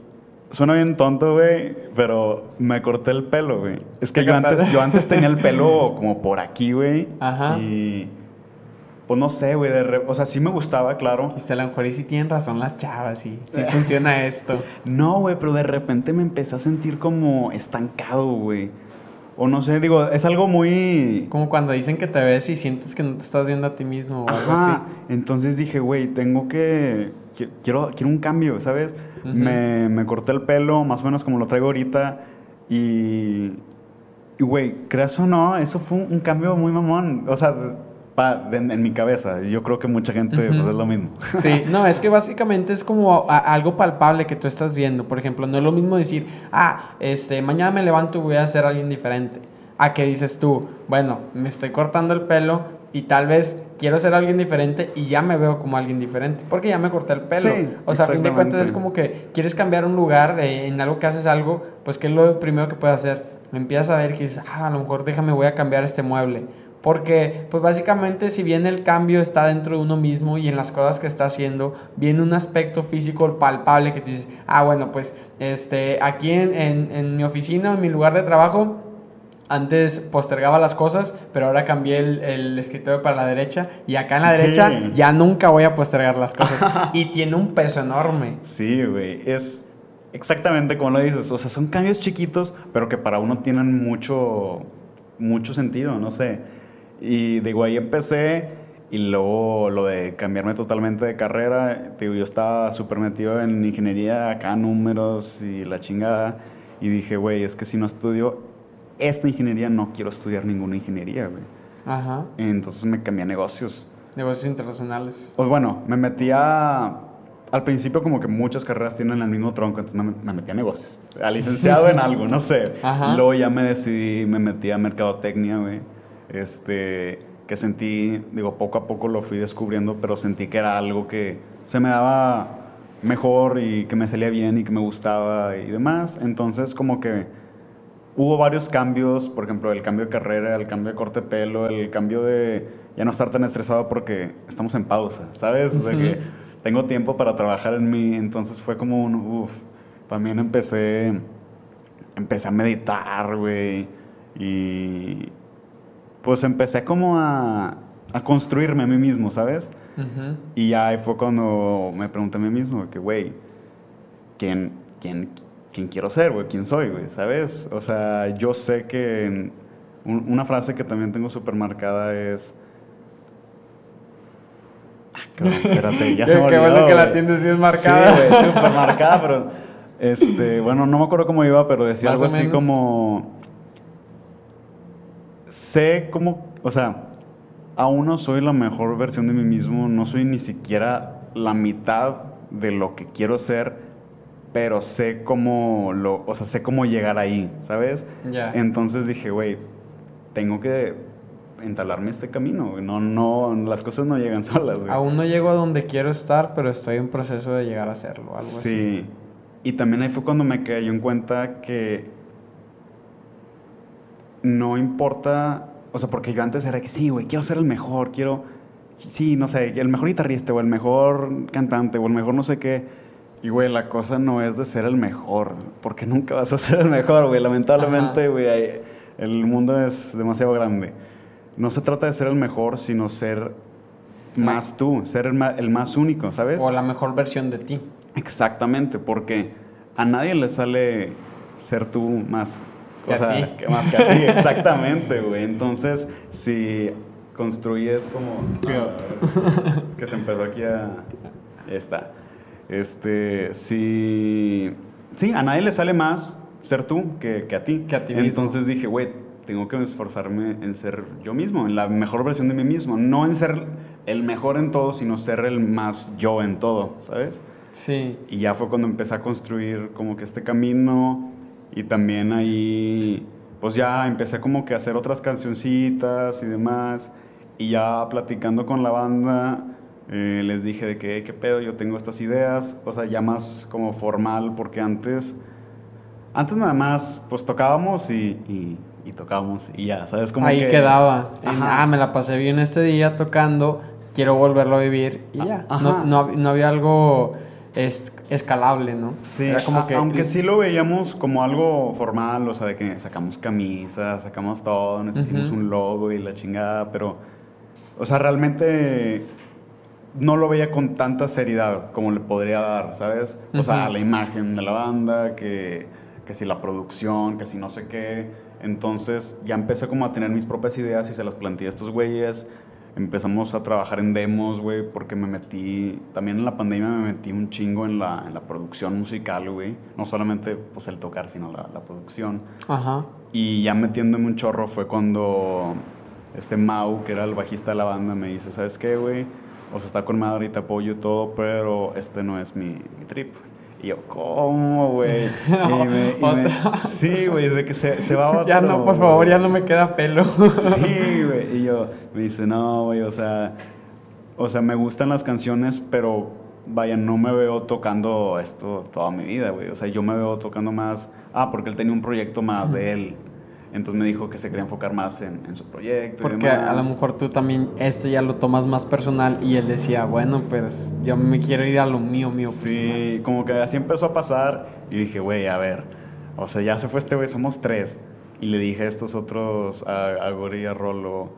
suena bien tonto, güey, pero me corté el pelo, güey. Es que ¿Te yo antes, yo antes tenía el pelo (laughs) como por aquí, güey. Ajá. Y pues no sé, güey, o sea, sí me gustaba, claro. Dijiste, a lo mejor y sí tienen razón las chavas, sí, sí (laughs) funciona esto. No, güey, pero de repente me empecé a sentir como estancado, güey. O no sé, digo, es algo muy... Como cuando dicen que te ves y sientes que no te estás viendo a ti mismo o algo Ajá. así. Entonces dije, güey, tengo que. qui- Quiero, quiero un cambio, ¿sabes? Me, me corté el pelo, más o menos como lo traigo ahorita. Y. Güey, creas o no, eso fue un, un cambio muy mamón. O sea, pa- en, mi cabeza. Yo creo que mucha gente, pues es lo mismo. Sí, (laughs) no, es que básicamente es como a- algo palpable que tú estás viendo. Por ejemplo, no es lo mismo decir, ah, este, mañana me levanto y voy a ser alguien diferente. A que dices tú, bueno, me estoy cortando el pelo y tal vez quiero ser alguien diferente y ya me veo como alguien diferente. Porque ya me corté el pelo. Sí, o sea, a fin de cuentas es como que quieres cambiar un lugar de, en algo que haces algo, pues ¿qué es lo primero que puedes hacer? Lo empiezas a ver que dices, ah, a lo mejor déjame, voy a cambiar este mueble. Porque, pues básicamente, si bien el cambio está dentro de uno mismo y en las cosas que está haciendo, viene un aspecto físico palpable que tú dices, ah, bueno, pues este, aquí en, en, en mi oficina, en mi lugar de trabajo, antes postergaba las cosas, pero ahora cambié el, el escritorio para la derecha y acá en la Sí. derecha ya nunca voy a postergar las cosas. (laughs) y tiene un peso enorme. Sí, güey. Es exactamente como lo dices. O sea, son cambios chiquitos, pero que para uno tienen mucho, mucho sentido, no sé. Y digo, ahí empecé. Y luego lo de cambiarme totalmente de carrera. Digo, yo estaba súper metido en ingeniería, acá números y la chingada. Y dije, güey, es que si no estudio esta ingeniería, no quiero estudiar ninguna ingeniería, güey. Ajá. Entonces me cambié a negocios. Negocios internacionales. Pues bueno, me metía. Al principio, como que muchas carreras tienen el mismo tronco, entonces me, me metí a negocios. A licenciado en algo, no sé. (laughs) Ajá. Luego ya me decidí, me metí a mercadotecnia, güey. Este. Que sentí, digo, poco a poco lo fui descubriendo, pero sentí que era algo que se me daba mejor y que me salía bien y que me gustaba y demás. Entonces, como que hubo varios cambios, por ejemplo, el cambio de carrera, el cambio de corte de pelo, el cambio de ya no estar tan estresado porque estamos en pausa, ¿sabes? De que tengo tiempo para trabajar en mí, entonces fue como un, uff, también empecé, empecé a meditar, güey, y pues empecé como a, a construirme a mí mismo, ¿sabes? Y ya ahí fue cuando me pregunté a mí mismo, que, güey, ¿quién, quién, quién quiero ser, güey? ¿Quién soy, güey? ¿Sabes? O sea, yo sé que una frase que también tengo súper marcada es... Ah, cabrón, (laughs) espérate, ya Qué- se me qué olvidó, bueno que la tienes bien marcada. Sí, güey, súper marcada, pero... Este, bueno, no me acuerdo cómo iba, pero decía Más algo así menos. como... Sé cómo... O sea, aún no soy la mejor versión de mí mismo, no soy ni siquiera la mitad de lo que quiero ser, pero sé cómo lo, o sea, sé cómo llegar ahí, ¿sabes? Entonces dije, güey, tengo que entalarme este camino, no, no, las cosas no llegan (laughs) solas, güey. Aún no llego a donde quiero estar, pero estoy en proceso de llegar a hacerlo. Algo así. Sí. Y también ahí fue cuando me cayó en cuenta que no importa, o sea, porque yo antes era que sí, güey, quiero ser el mejor, quiero, sí, no sé, el mejor guitarrista o el mejor cantante o el mejor no sé qué. Y, güey, la cosa no es de ser el mejor, porque nunca vas a ser el mejor, güey. Lamentablemente, güey, el mundo es demasiado grande. No se trata de ser el mejor, sino ser más tú, ser el ma- el más único, ¿sabes? O la mejor versión de ti. Exactamente, porque a nadie le sale ser tú más. Que o a sea, ti. que más que a ti, exactamente, güey. Entonces, si construyes como. Es que se empezó aquí a. Ahí está. Este, si. Sí, a nadie le sale más, ser tú que, que a ti. Que a ti mismo. Entonces dije, güey, tengo que esforzarme en ser yo mismo, en la mejor versión de mí mismo. No en ser el mejor en todo, sino ser el más yo en todo, ¿sabes? Sí. Y ya fue cuando empecé a construir como que este camino y también ahí, pues ya empecé como que a hacer otras cancioncitas y demás. Y ya platicando con la banda, eh, les dije de que, ¿qué pedo? Yo tengo estas ideas, o sea, ya más como formal, porque antes, antes nada más, pues tocábamos y, y, y tocábamos y ya, ¿sabes? Como Ahí que- quedaba. Ajá. ah, me la pasé bien este día tocando, quiero volverlo a vivir y ya. Ajá. No, no, no había algo es- escalable, ¿no? Sí, Era como a- que... aunque sí lo veíamos como algo formal, o sea, de que sacamos camisas, sacamos todo, nos hicimos Ujú. un logo y la chingada, pero, o sea, realmente no lo veía con tanta seriedad como le podría dar, ¿sabes? O sea, Ujú. la imagen de la banda, que, que si la producción, que si no sé qué. Entonces ya empecé como a tener mis propias ideas y se las planteé a estos güeyes. Empezamos a trabajar en demos, güey, porque me metí, también en la pandemia me metí un chingo en la, en la producción musical, güey. No solamente pues el tocar, sino la, la producción. Ajá. Y ya metiéndome un chorro fue cuando este Mau, que era el bajista de la banda, me dice, ¿sabes qué, güey? O sea, está con madre y te apoyo y todo, pero este no es mi, mi trip. Y yo, ¿cómo, güey? (laughs) Y me- y me- sí, güey, de que se, se va a (laughs) otro, Ya no, por favor, ya no me queda pelo. (laughs) Sí, güey. Y yo, me dice, no, güey, o sea, o sea, me gustan las canciones, pero vaya, no me veo tocando esto toda mi vida, güey. O sea, yo me veo tocando más, ah, porque él tenía un proyecto más de él. Entonces me dijo que se quería enfocar más en, en su proyecto. y Porque a, lo demás. mejor tú también esto ya lo tomas más personal y él decía, bueno, pues yo me quiero ir a lo mío, mío. personal". Sí, como que así empezó a pasar y dije, güey, a ver, o sea, ya se fue este güey, somos tres. Y le dije a estos otros, a, a Gori y a Rolo,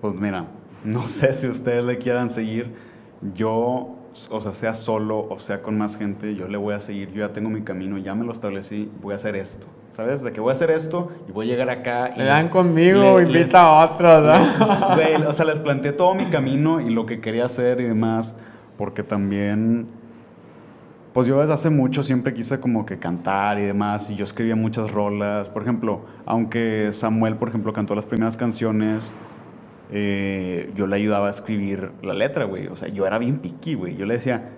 pues mira, no sé si ustedes le quieran seguir, yo, o sea, sea solo o sea con más gente, yo le voy a seguir, yo ya tengo mi camino, ya me lo establecí, voy a hacer esto, ¿sabes? De que voy a hacer esto y voy a llegar acá y... Le dan les- conmigo, le- invita les- a otros. ¿no? Güey, o sea, les planteé todo mi camino y lo que quería hacer y demás, porque también, pues yo desde hace mucho siempre quise como que cantar y demás, y yo escribía muchas rolas. Por ejemplo, aunque Samuel, por ejemplo, cantó las primeras canciones, eh, yo le ayudaba a escribir la letra, güey. O sea, yo era bien piqui, güey. Yo le decía,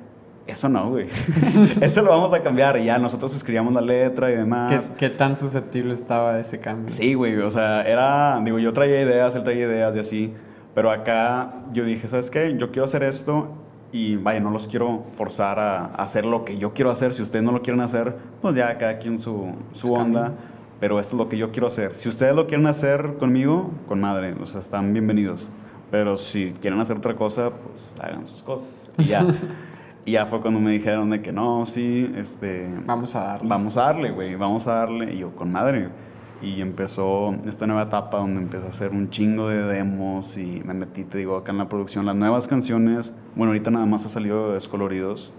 eso no, güey. (laughs) eso lo vamos a cambiar. Y ya nosotros escribíamos la letra y demás. ¿Qué, qué tan susceptible estaba ese cambio? Sí, güey, o sea, era, digo, yo traía ideas, él traía ideas y así, pero acá yo dije, ¿sabes qué? Yo quiero hacer esto y vaya, no los quiero forzar a, a hacer lo que yo quiero hacer. Si ustedes no lo quieren hacer, pues ya cada quien su, su onda, camino. Pero esto es lo que yo quiero hacer. Si ustedes lo quieren hacer conmigo, con madre, o sea, están bienvenidos. Pero si quieren hacer otra cosa, pues hagan sus cosas. Y ya. (laughs) y ya fue cuando me dijeron de que no, sí, este, Vamos a darle. Vamos a darle, güey, vamos a darle. Y yo, con madre. Y empezó esta nueva etapa donde empecé a hacer un chingo de demos y me metí, te digo, acá en la producción. Las nuevas canciones, bueno, ahorita nada más ha salido de Descoloridos,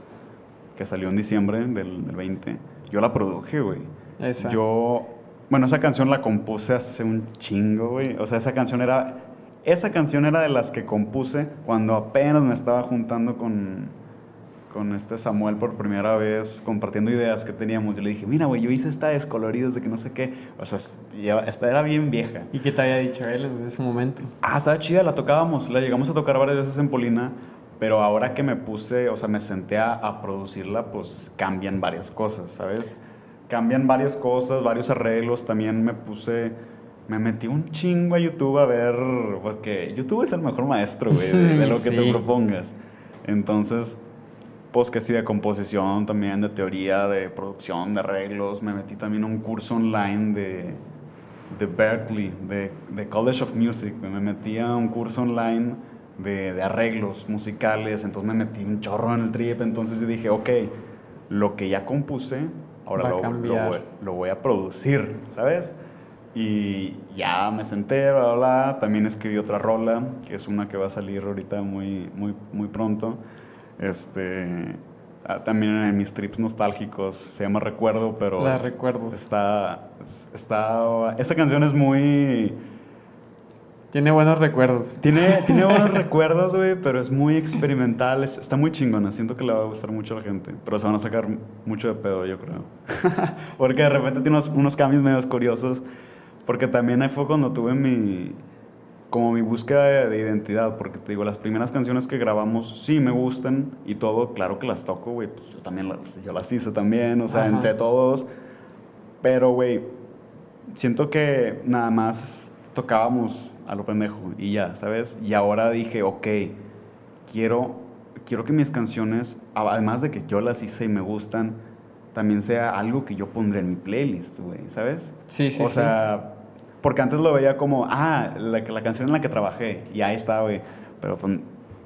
que salió en diciembre del, del 20. Yo la produje, güey. Yo, bueno, esa canción la compuse hace un chingo, güey. O sea, esa canción era, esa canción era de las que compuse cuando apenas me estaba juntando con, con este Samuel por primera vez, compartiendo ideas que teníamos. Yo le dije, mira, güey, yo hice esta de descoloridos de que no sé qué. O sea, esta era bien vieja. ¿Y qué te había dicho él en ese momento? Ah, estaba chida, la tocábamos. La llegamos a tocar varias veces en Polina. Pero ahora que me puse, o sea, me senté a, a producirla, pues cambian varias cosas, ¿sabes? Cambian varias cosas, varios arreglos. También me puse, me metí un chingo a YouTube a ver, porque YouTube es el mejor maestro, güey, de, de (laughs) lo que te propongas. Entonces, pues que sí, de composición también, de teoría, de producción, de arreglos. Me metí también a un curso online de, de Berkeley, de, de College of Music. Me metí a un curso online de, de arreglos musicales, entonces me metí un chorro en el trip. Entonces yo dije, ok, lo que ya compuse, ahora lo, lo voy, lo voy a producir, ¿sabes? Y ya me senté, bla, bla, bla. También escribí otra rola, que es una que va a salir ahorita muy, muy, muy pronto. Este, ah, también en mis trips nostálgicos, se llama Recuerdo, pero La recuerdos. está, está, esa canción es muy, Tiene buenos recuerdos. Tiene, tiene (laughs) buenos recuerdos, güey, pero es muy experimental. Está muy chingona. Siento que le va a gustar mucho a la gente. Pero se van a sacar mucho de pedo, yo creo. (laughs) porque de repente tiene unos, unos cambios medio curiosos. Porque también ahí fue cuando tuve mi como mi búsqueda de, identidad, porque te digo, las primeras canciones que grabamos sí me gustan y todo, claro que las toco, güey, pues yo también las, yo las hice también, o sea, entre todos, pero, güey, siento que nada más tocábamos a lo pendejo y ya, ¿sabes? Y ahora dije, ok, quiero, quiero que mis canciones, además de que yo las hice y me gustan, también sea algo que yo pondré en mi playlist, güey, ¿sabes? Sí, sí, O sea, porque antes lo veía como, ah, la, la canción en la que trabajé. Y ahí está, güey. Pero pues,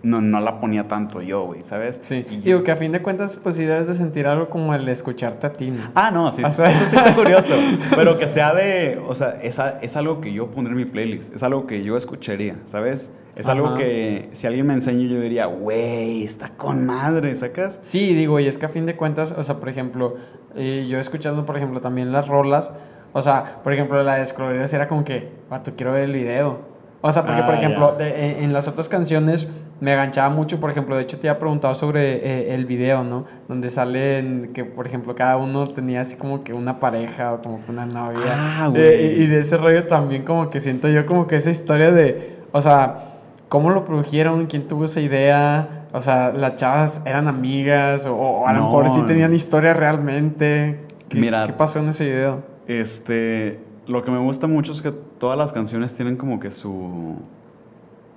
no, no la ponía tanto yo, güey, ¿sabes? Sí. Digo que a fin de cuentas, pues sí debes de sentir algo como el escucharte a ti, ¿no? Ah, no, sí, eso sí está curioso. (laughs) pero que sea de, o sea, es, es, algo que yo pondré en mi playlist. Es algo que yo escucharía, ¿sabes? Es algo que si alguien me enseña, yo diría, güey, está con madre, ¿sacas? Sí, digo, y es que a fin de cuentas, o sea, por ejemplo, eh, yo escuchando, por ejemplo, también las rolas o sea, por ejemplo, la de era como que, tú quiero ver el video. O sea, porque, por ah, ejemplo, en, las otras canciones me aganchaba mucho, por ejemplo, de hecho te había preguntado sobre eh, el video, ¿no? Donde salen que, por ejemplo, cada uno tenía así como que una pareja o como que una novia. Ah, eh, y, de ese rollo también como que siento yo como que esa historia de, o sea, cómo lo produjeron, quién tuvo esa idea, o sea, las chavas eran amigas o, a lo mejor sí tenían historia realmente. Mira, ¿Qué pasó en ese video? Este, lo que me gusta mucho es que todas las canciones tienen como que su...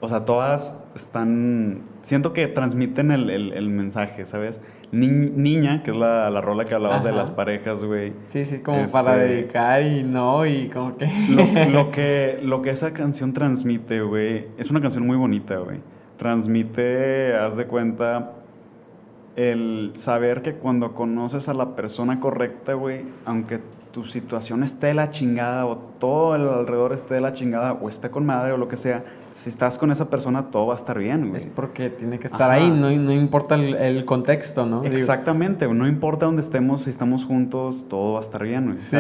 O sea, todas están... Siento que transmiten el, el, mensaje, ¿sabes? niña, que es la, la rola que hablabas de las parejas, güey. Sí, sí, como para este, dedicar y no, y como que... Lo, (laughs) que... Lo que esa canción transmite, güey, es una canción muy bonita, güey. Transmite, haz de cuenta, el saber que cuando conoces a la persona correcta, güey, aunque tu situación esté de la chingada o todo el alrededor esté de la chingada o esté con madre o lo que sea, si estás con esa persona todo va a estar bien, güey. Es porque tiene que estar ahí, no, no importa el, contexto, ¿no? Exactamente, no importa dónde estemos, si estamos juntos, todo va a estar bien, güey. Sí,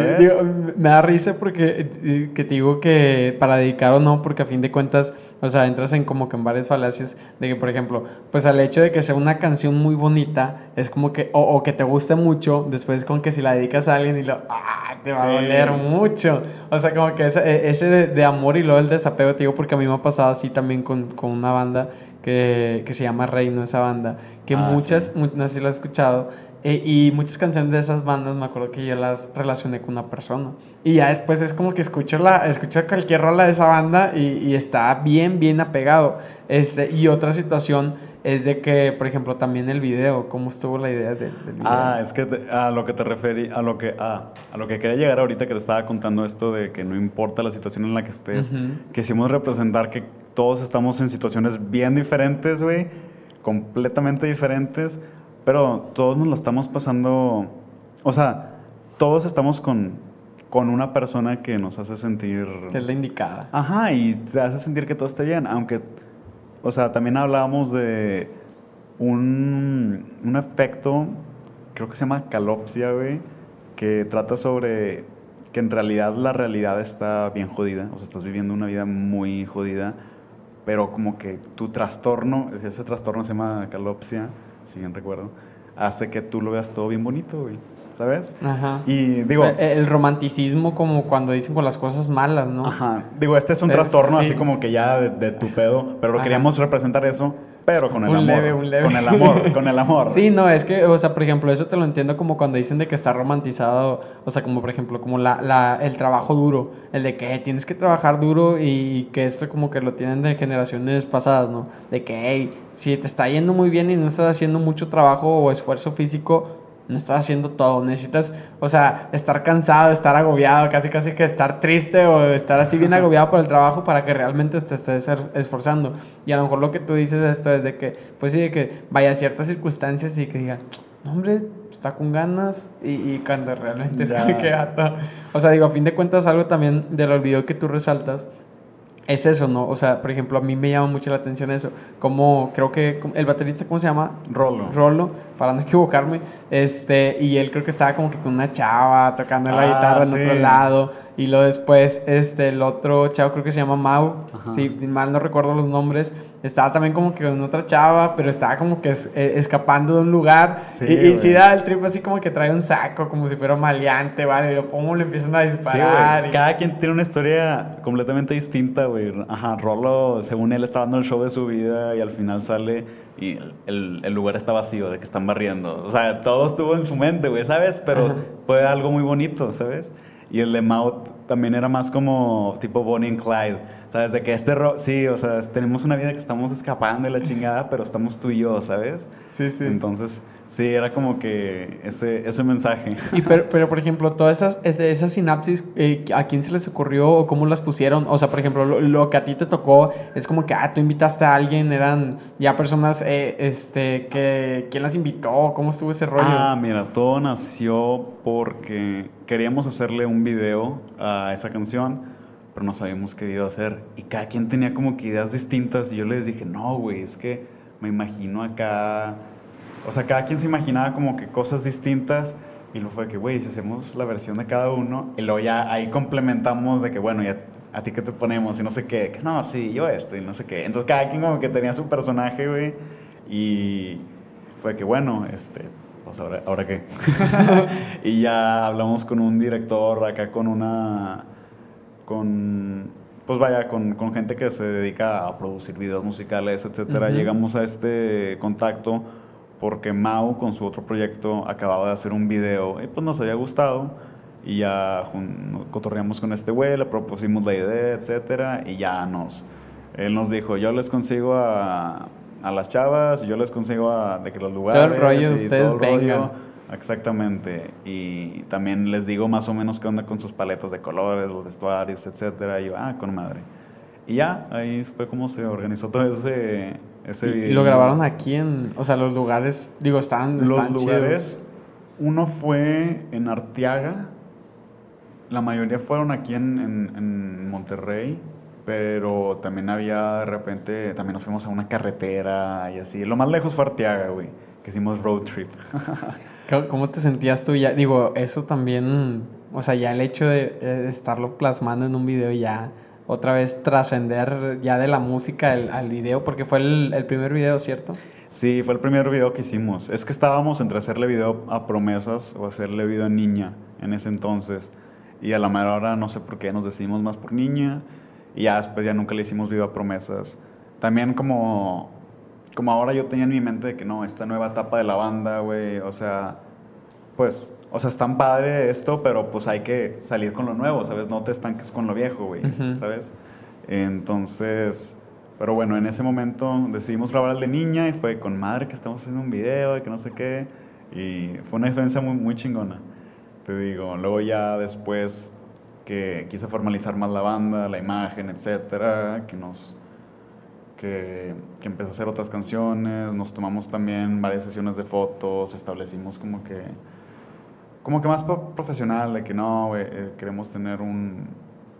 me da risa porque eh, que te digo que para dedicar o no, porque a fin de cuentas, o sea, entras en como que en varias falacias de que, por ejemplo, pues al hecho de que sea una canción muy bonita, es como que, o, que te guste mucho, después con que si la dedicas a alguien y lo, ah, te va a doler mucho. O sea, como que ese, e, ese de, de amor y luego el desapego, te digo, porque a mí me ha pasado así también con, con una banda que, que, se llama Reino, esa banda, que ah, muchas, no sé si lo has escuchado, eh, y muchas canciones de esas bandas me acuerdo que yo las relacioné con una persona. Y ya después es como que escucho, la, escucho cualquier rola de esa banda y, y está bien, bien apegado. Este, y otra situación es de que, por ejemplo, también el video, ¿cómo estuvo la idea del, video? Ah, es que a lo que te referí, a lo que, a lo que quería llegar ahorita que te estaba contando esto de que no importa la situación en la que estés, quisimos representar que todos estamos en situaciones bien diferentes, güey, completamente diferentes, pero todos nos lo estamos pasando, o sea, todos estamos con, con una persona que nos hace sentir... Que es la indicada. Ajá, y te hace sentir que todo esté bien, aunque o sea, también hablábamos de un, un efecto, creo que se llama calopsia, güey, que trata sobre que en realidad la realidad está bien jodida, o sea, estás viviendo una vida muy jodida, pero como que tu trastorno, ese trastorno se llama calopsia, si bien recuerdo, hace que tú lo veas todo bien bonito, güey. ¿Sabes? Ajá. Y digo... El, romanticismo como cuando dicen con las cosas malas, ¿no? Ajá. Digo, este es un trastorno así como que ya de, tu pedo, pero lo queríamos representar eso pero con el un amor. Leve, un leve. Con el amor, (laughs) con el amor. Sí, no, es que, o sea, por ejemplo, eso te lo entiendo como cuando dicen de que está romantizado, o sea, como por ejemplo, como la, la, el trabajo duro, el de que tienes que trabajar duro y que esto como que lo tienen de generaciones pasadas, ¿no? De que, hey, si te está yendo muy bien y no estás haciendo mucho trabajo o esfuerzo físico, no estás haciendo todo, necesitas, o sea, estar cansado, estar agobiado, casi casi que estar triste o estar así bien (laughs) agobiado por el trabajo para que realmente te estés esforzando. Y a lo mejor lo que tú dices esto es de que, pues sí, de que vaya ciertas circunstancias y que diga, no, hombre, está con ganas y, cuando realmente (laughs) es que O sea, digo, a fin de cuentas, algo también del olvido que tú resaltas es eso, ¿no? O sea, por ejemplo, a mí me llama mucho la atención eso. Como creo que el baterista, ¿cómo se llama? Rolo. Rolo, para no (laughs) equivocarme. Este, y él creo que estaba como que con una chava tocando la ah, guitarra en otro lado. Y luego después, este, el otro chavo creo que se llama Mau. Sí, mal no recuerdo los nombres. Estaba también como que con otra chava, pero estaba como que eh, escapando de un lugar. Sí, y, y sí da el trip así como que trae un saco, como si fuera maleante, ¿vale? Y lo pongo, le empiezan a disparar. Cada quien tiene una historia completamente distinta, güey. Ajá, Rolo, según él, está dando el show de su vida y al final sale y el, el, lugar está vacío, de que están barriendo. O sea, todo estuvo en su mente, güey, ¿sabes? Pero fue algo muy bonito, ¿sabes? Y el de Maut también era más como tipo Bonnie and Clyde. ¿Sabes? De que este... sí, o sea, tenemos una vida que estamos escapando de la chingada, pero estamos tú y yo, ¿sabes? Sí, sí. Entonces, Sí, era como que ese, ese mensaje. Y (laughs) pero, pero, por ejemplo, todas esas, esas sinapsis, eh, ¿a quién se les ocurrió o cómo las pusieron? O sea, por ejemplo, lo, que a ti te tocó es como que, ah, tú invitaste a alguien, eran ya personas, eh, este, que, ¿quién las invitó? ¿Cómo estuvo ese rollo? Ah, mira, todo nació porque queríamos hacerle un video a esa canción, pero no sabíamos qué video hacer. Y cada quien tenía como que ideas distintas y yo les dije, no, güey, es que me imagino acá o sea, cada quien se imaginaba como que cosas distintas y luego fue que, güey, si hacemos la versión de cada uno y luego ya ahí complementamos de que, bueno, ya a ti qué te ponemos y no sé qué, que no, sí, yo esto y no sé qué. Entonces cada quien como que tenía su personaje, güey, y fue que, bueno, este, pues ahora, ¿ahora qué? (laughs) y ya hablamos con un director acá con una, con, pues vaya, con, con gente que se dedica a producir videos musicales, etcétera. Llegamos a este contacto porque Mau con su otro proyecto acababa de hacer un video y pues nos había gustado y ya cotorreamos con este güey, le propusimos la idea, etcétera y ya nos él nos dijo, "Yo les consigo a, a las chavas, yo les consigo a de que los lugares todo el rollo, y ustedes vengan." Exactamente. Y también les digo más o menos qué onda con sus paletas de colores, los vestuarios, etcétera. Y yo, ah, con madre. Y ya, ahí fue como se organizó todo ese, y, lo grabaron aquí en, o sea, los lugares, digo, están, Los lugares, uno fue en Arteaga, la mayoría fueron aquí en, en, Monterrey, pero también había de repente, también nos fuimos a una carretera y así. Lo más lejos fue Arteaga, güey, que hicimos road trip. (laughs) ¿Cómo te sentías tú ya? Digo, eso también, o sea, ya el hecho de estarlo plasmando en un video ya otra vez trascender ya de la música al video, porque fue el, primer video, ¿cierto? Sí, fue el primer video que hicimos. Es que estábamos entre hacerle video a promesas o hacerle video a niña en ese entonces. Y a la mera hora no sé por qué nos decidimos más por niña. Y ya después ya nunca le hicimos video a promesas. También como, como ahora yo tenía en mi mente de que no, esta nueva etapa de la banda, güey, o sea, pues o sea, es tan padre esto, pero pues hay que salir con lo nuevo, ¿sabes? No te estanques con lo viejo, güey, ¿sabes? Entonces, pero bueno, en ese momento decidimos grabar el de niña y fue con madre que estamos haciendo un video y que no sé qué. Y fue una experiencia muy, muy chingona, te digo. Luego ya después que quise formalizar más la banda, la imagen, etcétera, que nos... Que, que empecé a hacer otras canciones, nos tomamos también varias sesiones de fotos, establecimos como que como que más profesional, de que no, eh, queremos tener un,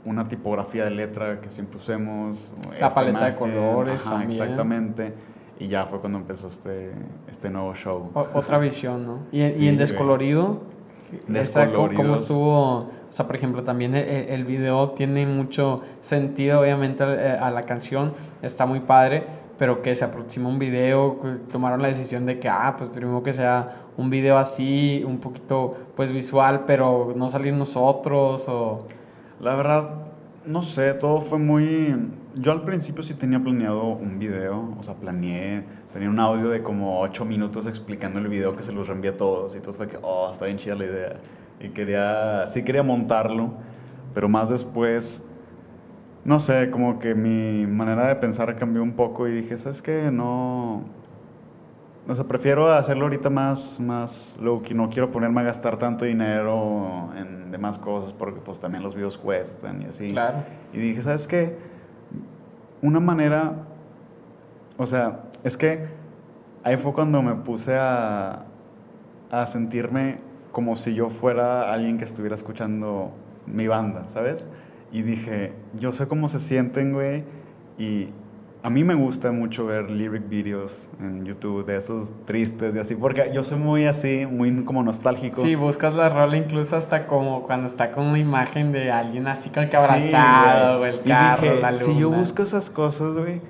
una tipografía de letra que siempre usemos. La paleta de colores. exactamente. Y ya fue cuando empezó este, este nuevo show. otra visión, ¿no? Y, y en Descolorido, ¿cómo estuvo? O sea, por ejemplo, también el, el video tiene mucho sentido, obviamente, a la canción. Está muy padre pero que se aproxima un video, pues, tomaron la decisión de que, ah, pues primero que sea un video así, un poquito, pues visual, pero no salir nosotros o... La verdad, no sé, todo fue muy... Yo al principio sí tenía planeado un video, o sea, planeé, tenía un audio de como 8 minutos explicando el video que se los reenvié a todos y todo fue que, oh, está bien chida la idea. Y quería, sí quería montarlo, pero más después no sé, como que mi manera de pensar cambió un poco y dije, ¿sabes qué? No... O sea, prefiero hacerlo ahorita más, más low que no quiero ponerme a gastar tanto dinero en demás cosas porque pues también los videos cuestan y así. Claro. Y dije, ¿sabes qué? Una manera, o sea, es que ahí fue cuando me puse a, a sentirme como si yo fuera alguien que estuviera escuchando mi banda, ¿sabes? Y dije, yo sé cómo se sienten, güey, y a mí me gusta mucho ver lyric videos en YouTube de esos tristes y así, porque yo soy muy así, muy como nostálgico. Sí, buscas la rola incluso hasta como cuando está con una imagen de alguien así con que abrazado, o el carro, la luna. Si yo busco esas cosas, güey,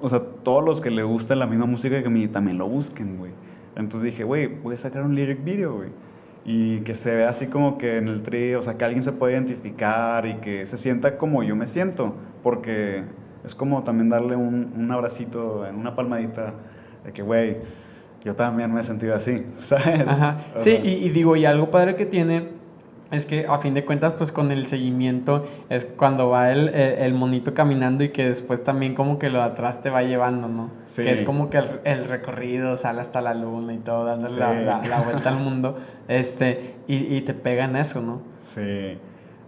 o sea, todos los que le gusta la misma música que a mí también lo busquen, güey. Entonces dije, güey, voy a sacar un lyric video, güey. Y que se vea así como que en el trío, o sea, que alguien se pueda identificar y que se sienta como yo me siento. Porque es como también darle un, un abracito, una palmadita de que, güey, yo también me he sentido así, (laughs) ¿sabes? Ajá. Sí, y, y, digo, y algo padre que tiene es que a fin de cuentas, pues con el seguimiento es cuando va el, el, monito caminando y que después también como que lo de atrás te va llevando, ¿no? Sí. Que es como que el, el recorrido sale hasta la luna y todo, dándole la, la, la, vuelta al mundo, (laughs) este, y, y te pega en eso, ¿no? Sí,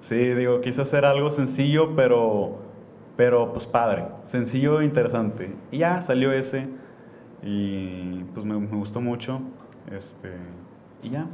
sí, digo, quise hacer algo sencillo, pero pero pues padre, sencillo e interesante. Y ya salió ese y pues me, me gustó mucho. Este, y ya,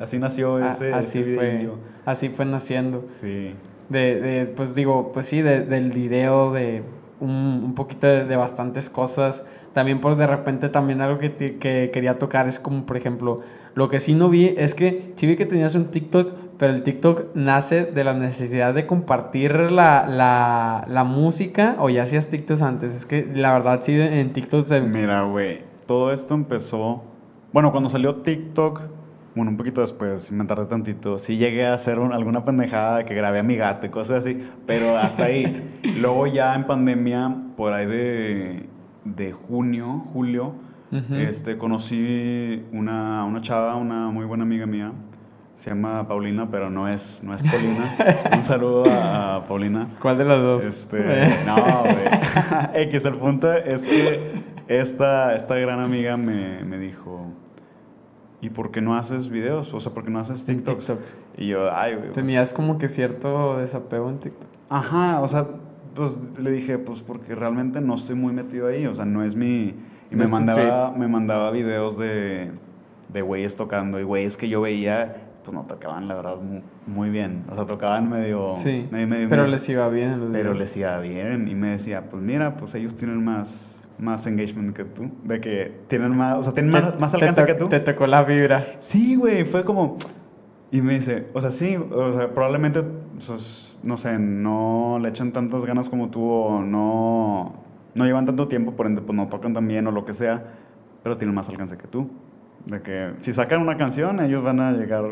así nació ese, así ese fue, Así fue naciendo. Sí. De, de pues digo, pues sí, de, del video, de un, un poquito de, de, bastantes cosas. También por de repente también algo que, te, que quería tocar es como, por ejemplo, lo que sí no vi es que sí vi que tenías un TikTok pero el TikTok nace de la necesidad de compartir la, la, la música o ya hacías TikToks antes. Es que la verdad sí en TikTok se... Mira, güey, todo esto empezó... Bueno, cuando salió TikTok, bueno, un poquito después, me tardé tantito, sí llegué a hacer alguna pendejada que grabé a mi gato y cosas así, pero hasta ahí. (laughs) Luego ya en pandemia, por ahí de, de junio, julio, uh -huh. este, conocí una, una chava, una muy buena amiga mía, se llama Paulina, pero no es, no es Paulina. (laughs) Un saludo a, a, Paulina. ¿Cuál de las dos? Este, (laughs) no, güey. X, el punto es que esta, esta gran amiga me, me, dijo, ¿y por qué no haces videos? O sea, ¿por qué no haces TikToks? TikTok. Y yo, ay, güey. Pues Tenías como que cierto desapego en TikTok. Ajá, o sea, pues le dije, pues porque realmente no estoy muy metido ahí, o sea, no es mi... Y me mandaba, me mandaba videos de, de güeyes tocando y güeyes que yo veía pues no tocaban, la verdad, muy bien. O sea, tocaban medio... Sí, medio, medio, pero medio, les iba bien. Los pero les iba bien. Y me decía, pues mira, pues ellos tienen más, más engagement que tú. De que tienen más... O sea, tienen te, más, más alcance que tú. Te tocó la vibra. Sí, güey. Fue como... Y me dice, o sea, sí, o sea, probablemente, pues, no sé, no le echan tantas ganas como tú o no, no llevan tanto tiempo, por ende, pues no tocan tan bien o lo que sea, pero tienen más alcance que tú. De que si sacan una canción, ellos van a llegar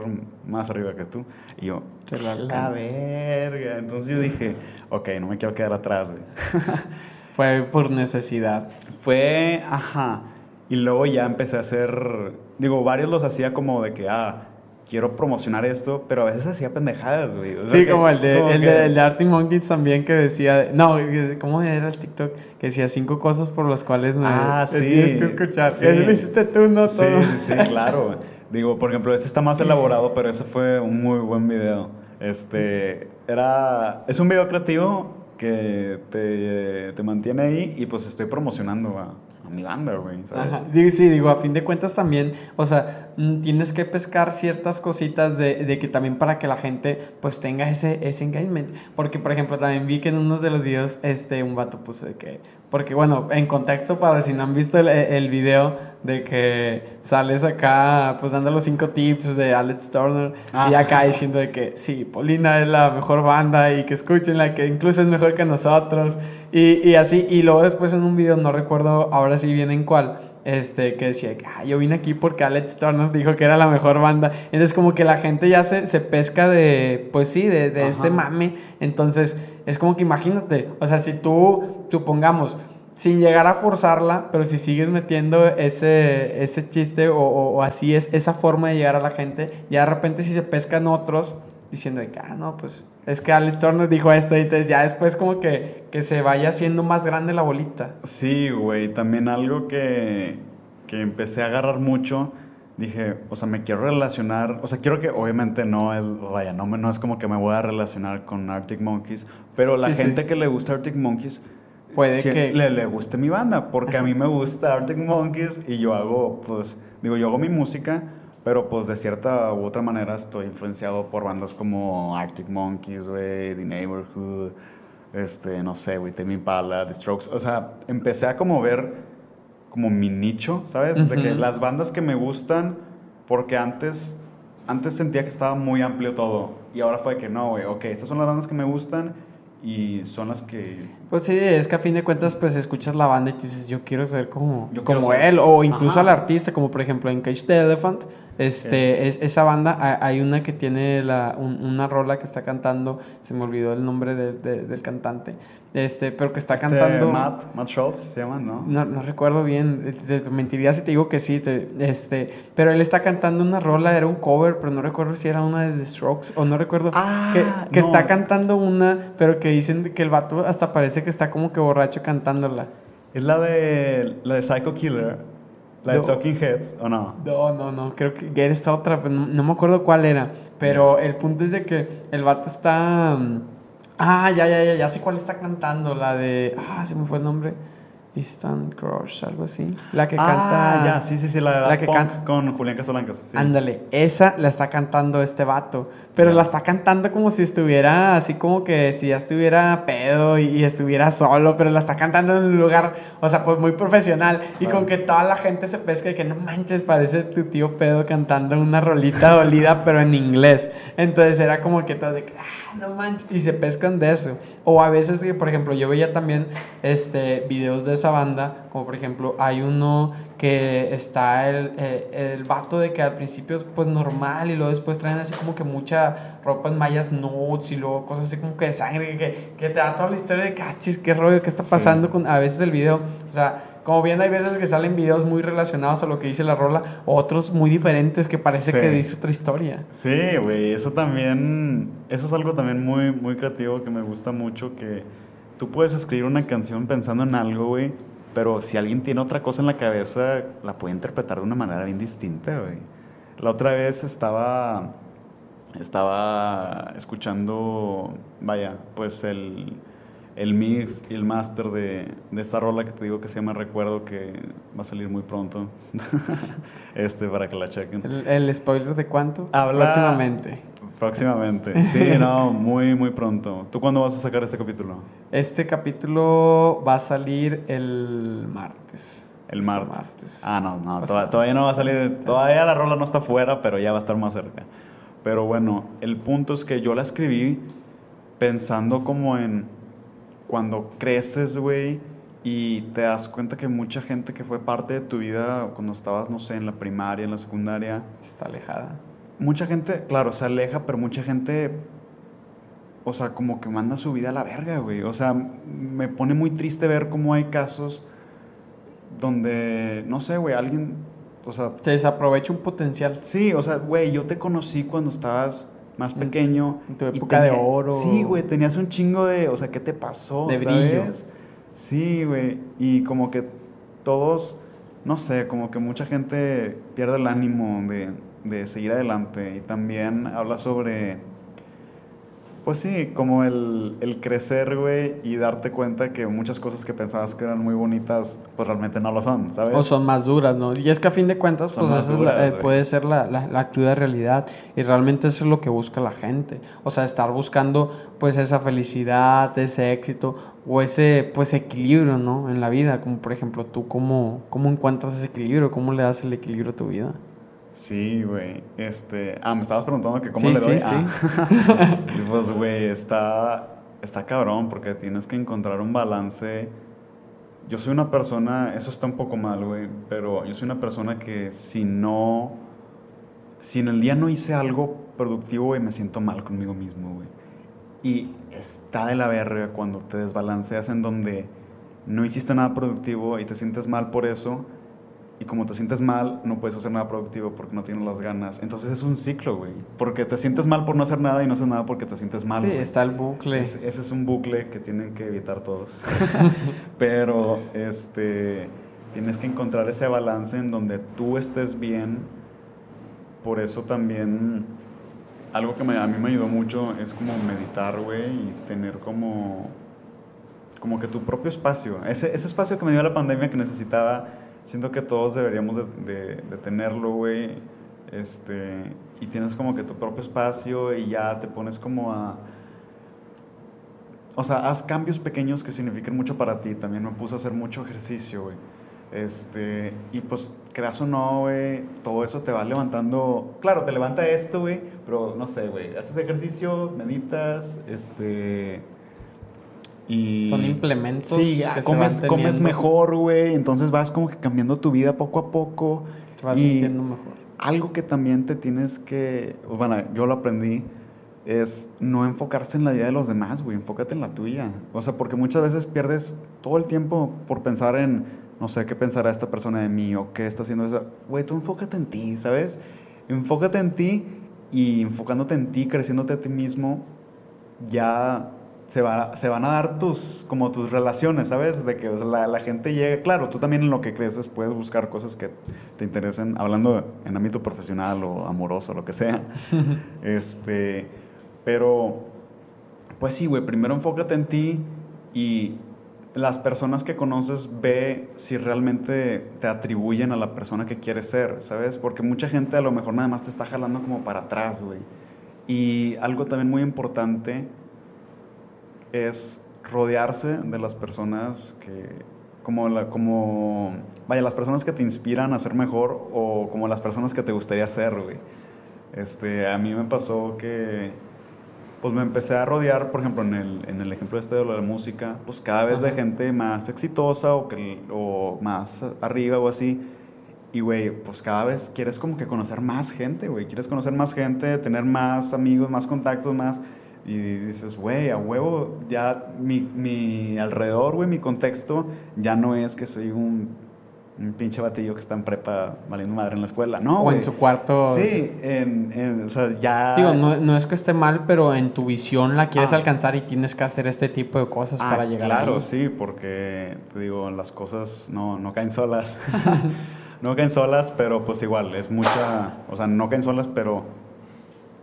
más arriba que tú. Y yo, la verga. Entonces yo dije, ok, no me quiero quedar atrás, güey. (laughs) Fue por necesidad. Fue, ajá. Y luego ya empecé a hacer, digo, varios los hacía como de que, ah, quiero promocionar esto, pero a veces hacía pendejadas, güey. O sea, sí, que, como el de, como el, que... de, el de Arctic Monkeys también que decía, no, ¿cómo era el TikTok? Que decía cinco cosas por las cuales me ah, sí, tienes que escuchar. Sí. Eso lo hiciste tú, no sí, todo. Sí, claro. Digo, por ejemplo, ese está más (laughs) elaborado, pero ese fue un muy buen video. Este, era, es un video creativo que te, te mantiene ahí y pues estoy promocionando a, a mi güey, ¿sabes? Ajá. Sí, sí, digo, a fin de cuentas también, o sea, tienes que pescar ciertas cositas de, de, que también para que la gente pues tenga ese, ese engagement. Porque, por ejemplo, también vi que en uno de los videos, este, un vato puso de que, porque bueno, en contexto para si no han visto el, el video de que sales acá pues dando los cinco tips de Alex Turner ah, y acá sí, sí. diciendo de que sí, Polina es la mejor banda y que escúchenla, que incluso es mejor que nosotros y, y así, y luego después en un video, no recuerdo ahora sí bien en cuál, este, que decía que ah, yo vine aquí porque Alex Turner dijo que era la mejor banda. Entonces, como que la gente ya se, se pesca de, pues sí, de, de ese mame. Entonces, es como que imagínate, o sea, si tú, supongamos, sin llegar a forzarla, pero si sigues metiendo ese, ese chiste o, así es esa forma de llegar a la gente, ya de repente si se pescan otros diciendo que, ah, no, pues es que Alex Turner dijo esto, y entonces ya después como que, que se vaya haciendo más grande la bolita. Sí, güey, también algo que, que empecé a agarrar mucho, dije, o sea, me quiero relacionar, o sea, quiero que, obviamente no es, vaya, no, no es como que me voy a relacionar con Arctic Monkeys, pero la sí, gente sí. que le gusta Arctic Monkeys, puede si que le, le guste mi banda, porque a mí me gusta Arctic Monkeys y yo hago, pues, digo, yo hago mi música, pero pues de cierta u otra manera estoy influenciado por bandas como Arctic Monkeys, wey, The Neighborhood, este, no sé, güey, Tame Impala, The Strokes. O sea, empecé a como ver como mi nicho, ¿sabes? De que las bandas que me gustan, porque antes, antes sentía que estaba muy amplio todo. Y ahora fue que no, güey, ok, estas son las bandas que me gustan y son las que... Pues sí, es que a fin de cuentas, pues escuchas la banda y tú dices, yo quiero ser como, Yo como ser- él, o incluso Ajá. al artista, como por ejemplo en Cage the Elephant, este, es, esa banda, ha- hay una que tiene la, un- una rola que está cantando, se me olvidó el nombre de- de- del cantante, este, pero que está Este, cantando... Matt, Matt Schultz se llama, ¿no? No, no recuerdo bien, te, te mentiría si te digo que sí, te- este, pero él está cantando una rola, era un cover, pero no recuerdo si era una de The Strokes, o no recuerdo, Ah, que, que no. está cantando una, pero que dicen que el vato hasta parece que está como que borracho cantándola. Es la de, la de Psycho Killer, la de No. Talking Heads, ¿o no? No, no, no, creo que era esta otra, pero no, no me acuerdo cuál era, pero el punto es de que el vato está... mm, Ah, ya, ya, ya, ya sé cuál está cantando, la de... Ah, se me fue el nombre. Easton Crush, algo así. La que ah, canta... ya, sí, sí, sí, la de la Daft que canta- con Julián Casablancas. Sí. Ándale, esa la está cantando este vato. Pero la está cantando como si estuviera así como que si ya estuviera pedo y, y estuviera solo, pero la está cantando en un lugar, o sea, pues muy profesional. Y Claro. con que toda la gente se pesca de que no manches, parece tu tío pedo cantando una rolita dolida, (laughs) pero en inglés. Entonces era como que todo de que, ah, no manches. Y se pescan de eso. O a veces, que, por ejemplo, yo veía también este, videos de esa banda, como por ejemplo, hay uno que está el, eh, el vato de que al principio es pues normal y luego después traen así como que mucha ropa en mallas nudes y luego cosas así como que de sangre, que, que te da toda la historia de cachis, qué rollo, qué está Sí. pasando con a veces el video. O sea, como bien hay veces que salen videos muy relacionados a lo que dice la rola, otros muy diferentes que parece Sí. que dice otra historia. Sí, güey, eso también, eso es algo también muy, muy creativo que me gusta mucho, que tú puedes escribir una canción pensando en algo, güey, pero si alguien tiene otra cosa en la cabeza, la puede interpretar de una manera bien distinta, güey. La otra vez estaba, estaba escuchando, vaya, pues el, el mix y el master de, de esta rola que te digo que se llama Recuerdo, que va a salir muy pronto, (laughs) este, para que la chequen. El, el spoiler de cuánto? Habla- Próximamente. Próximamente. Sí, (laughs) no, muy, muy pronto. ¿Tú cuándo vas a sacar este capítulo? Este capítulo va a salir el martes. El Este martes. Ah, no, no, O toda- sea- todavía no va a salir. Todavía la rola no está fuera, pero ya va a estar más cerca. Pero bueno, el punto es que yo la escribí pensando como en cuando creces, güey, y te das cuenta que mucha gente que fue parte de tu vida cuando estabas, no sé, en la primaria, en la secundaria, Está alejada. mucha gente, claro, se aleja, pero mucha gente, o sea, como que manda su vida a la verga, güey. O sea, me pone muy triste ver cómo hay casos donde, no sé, güey, alguien, o sea, Se desaprovecha un potencial. sí, o sea, güey, yo te conocí cuando estabas más pequeño. en tu época de oro. Sí, güey, tenías un chingo de, o sea, ¿qué te pasó? De brillo. ¿sabes? Sí, güey, y como que todos, no sé, como que mucha gente pierde el ánimo de, de seguir adelante y también habla sobre, pues sí, como el, el crecer, güey, y darte cuenta que muchas cosas que pensabas que eran muy bonitas, pues realmente no lo son, ¿sabes? O son más duras, ¿no? Y es que a fin de cuentas, Son pues más esa es la- duras, eh, puede ser la, la, la cruda realidad. Y realmente eso es lo que busca la gente. O sea, estar buscando pues esa felicidad, ese éxito o ese pues equilibrio, ¿no? En la vida. Como por ejemplo, tú cómo, cómo encuentras ese equilibrio, cómo le das el equilibrio a tu vida. Sí, güey. Este. Ah, me estabas preguntando que cómo Sí, le doy. sí, Ah. (laughs) y pues, güey, está. Está cabrón porque tienes que encontrar un balance. Yo soy una persona. Eso está un poco mal, güey. Pero yo soy una persona que si no. Si en el día no hice algo productivo, güey, me siento mal conmigo mismo, güey. Y está de la verga cuando te desbalanceas en donde no hiciste nada productivo y te sientes mal por eso. Y como te sientes mal, no puedes hacer nada productivo porque no tienes las ganas. Entonces es un ciclo, güey. Porque te sientes mal por no hacer nada y no haces nada porque te sientes mal. sí, güey. está el bucle. Es- ese es un bucle que tienen que evitar todos. (laughs) (laughs) Pero este tienes que encontrar ese balance en donde tú estés bien. Por eso también algo que me- a mí me ayudó mucho es como meditar, güey, y tener como como que tu propio espacio. Ese, ese espacio que me dio la pandemia que necesitaba, siento que todos deberíamos de, tenerlo, güey. Este, y tienes como que tu propio espacio y ya te pones como a o sea, haz cambios pequeños que signifiquen mucho para ti. También me puse a hacer mucho ejercicio, güey. Este, y pues, creas o no, güey, todo eso te va levantando. Claro, te levanta esto, güey, pero no sé, güey, haces ejercicio, meditas, este. Y Son implementos. Sí, que se comes, van comes mejor, güey. Entonces vas como que cambiando tu vida poco a poco. Te vas y sintiendo mejor. algo que también te tienes que. Bueno, yo lo aprendí. Es no enfocarse en la vida de los demás, güey. Enfócate en la tuya. O sea, porque muchas veces pierdes todo el tiempo por pensar en, no sé, qué pensará esta persona de mí o qué está haciendo esa. Güey, tú enfócate en ti, ¿sabes? Enfócate en ti y enfocándote en ti, creciéndote a ti mismo, ya se, va, se van a dar tus, como tus relaciones, ¿sabes? De que o sea, la, la gente llega, claro, tú también en lo que creces puedes buscar cosas que te interesen, hablando en ámbito profesional o amoroso, lo que sea. (laughs) este, pero, pues sí, güey, primero enfócate en ti y las personas que conoces ve si realmente te atribuyen a la persona que quieres ser, ¿sabes? Porque mucha gente a lo mejor nada más te está jalando como para atrás, güey. Y algo también muy importante es rodearse de las personas que, como, la, como, vaya, las personas que te inspiran a ser mejor o como las personas que te gustaría ser, güey. Este, a mí me pasó que, pues me empecé a rodear, por ejemplo, en el, en el ejemplo este de de la música, pues cada vez de Ajá. gente más exitosa o, que, o más arriba o así. Y, güey, pues cada vez quieres como que conocer más gente, güey. Quieres conocer más gente, tener más amigos, más contactos, más... Y dices, güey, a huevo, ya mi, mi alrededor, güey, mi contexto, ya no es que soy un, un pinche batillo que está en prepa valiendo madre en la escuela. No, o güey. en su cuarto. Sí, en, en- o sea, ya... Digo, no, no es que esté mal, pero en tu visión la quieres Ah. alcanzar y tienes que hacer este tipo de cosas Ah, para llegar claro, ahí. sí, porque te digo, las cosas no, no caen solas. (laughs) no caen solas, pero pues igual, es mucha, o sea, no caen solas, pero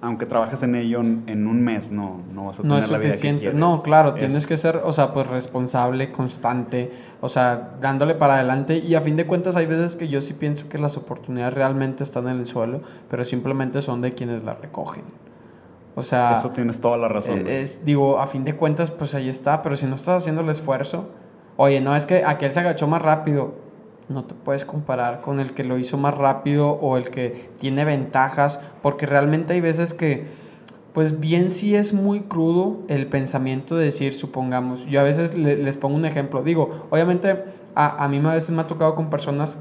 aunque trabajes en ello en, un mes, no, no vas a tener No es la vida que quieres. No, claro, Es- tienes que ser, o sea, pues responsable, constante, o sea, dándole para adelante. Y a fin de cuentas hay veces que yo sí pienso que las oportunidades realmente están en el suelo, pero simplemente son de quienes las recogen. O sea, Eso tienes toda la razón. eh, es, digo, a fin de cuentas, pues ahí está, pero si no estás haciendo el esfuerzo, oye, no es que aquel se agachó más rápido, no te puedes comparar con el que lo hizo más rápido o el que tiene ventajas, porque realmente hay veces que, pues bien sí es muy crudo el pensamiento de decir, supongamos, yo a veces le- les pongo un ejemplo, digo, obviamente a, a mí a veces me ha tocado con personas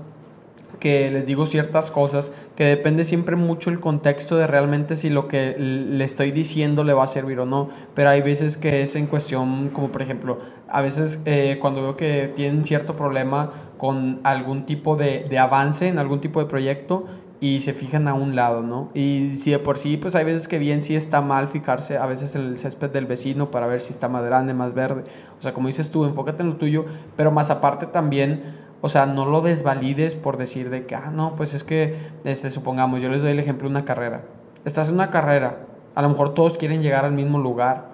que les digo ciertas cosas, que depende siempre mucho el contexto de realmente si lo que le estoy diciendo le va a servir o no, pero hay veces que es en cuestión, como por ejemplo, a veces eh, cuando veo que tienen cierto problema con algún tipo de, de avance en algún tipo de proyecto y se fijan a un lado, ¿no? Y si de por sí, pues hay veces que bien sí está mal fijarse a veces en el césped del vecino para ver si está más grande, más verde, o sea, como dices tú, enfócate en lo tuyo, pero más aparte también o sea, no lo desvalides por decir de que, ah, no, pues es que, este, supongamos, yo les doy el ejemplo de una carrera. Estás en una carrera, a lo mejor todos quieren llegar al mismo lugar.